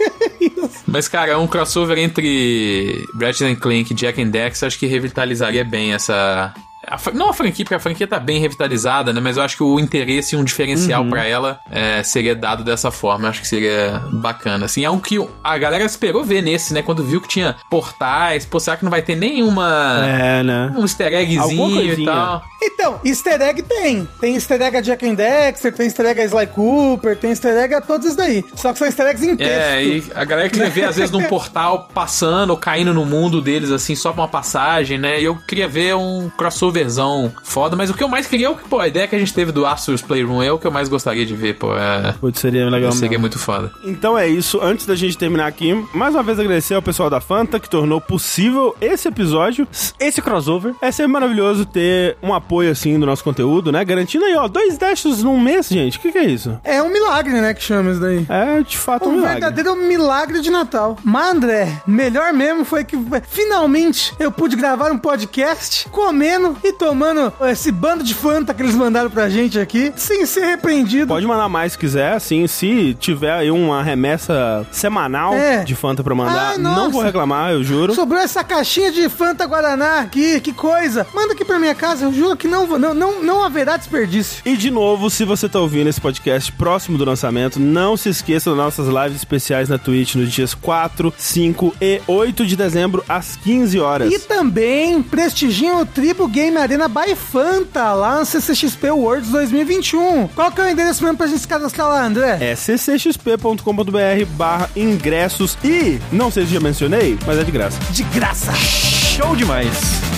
Mas, cara, um crossover entre Ratchet Clank e Jack and Dexter acho que revitalizaria bem essa. A não a franquia, porque a franquia tá bem revitalizada, né? Mas eu acho que o interesse e um diferencial pra ela é, seria dado dessa forma. Eu acho que seria bacana. Assim, é algo que a galera esperou ver nesse, né? Quando viu que tinha portais. Pô, será que não vai ter nenhuma. É, né? Um easter eggzinho e tal. Então, easter egg tem. Tem easter egg a Jack and Dexter, tem easter egg a Sly Cooper, tem easter egg a todos isso daí. Só que são easter eggs em texto. É, e a galera queria ver, às vezes, num portal passando ou caindo no mundo deles, assim, só pra uma passagem, né? E eu queria ver um crossoverzão foda, mas o que eu mais queria é o que, pô, a ideia que a gente teve do Astros Playroom é o que eu mais gostaria de ver, pô. É, Putz, seria legal seria mesmo. muito foda. Então é isso. Antes da gente terminar aqui, mais uma vez agradecer ao pessoal da Fanta que tornou possível esse episódio. Esse crossover. É sempre maravilhoso ter um apoio assim do nosso conteúdo, né? Garantindo aí, ó, dois dashes num mês, gente. O que, que é isso? É um milagre, né, que chama isso daí. É de fato um Um milagre. verdadeiro milagre de Natal. Mas, André, melhor mesmo foi que finalmente eu pude gravar um podcast comendo e tomando esse bando de Fanta que eles mandaram pra gente aqui, sem ser repreendido. Pode mandar mais se quiser, assim, se tiver aí uma remessa semanal É. de Fanta pra mandar, Ai, não vou reclamar, eu juro. Sobrou essa caixinha de Fanta Guaraná aqui, que coisa. Manda aqui pra minha casa, eu juro que não, não, não, não haverá desperdício. E de novo, se você tá ouvindo esse podcast próximo do lançamento, não se esqueça das nossas lives especiais na Twitch nos dias 4, 5 e 8 de dezembro, às 15 horas. E também prestigiem o Tribo Game Arena by Fanta, lá no CCXP Worlds 2021. Qual que é o endereço mesmo pra gente se cadastrar lá, André? É ccxp.com.br barra ingressos e, não sei se já mencionei, mas é de graça. De graça. Show demais.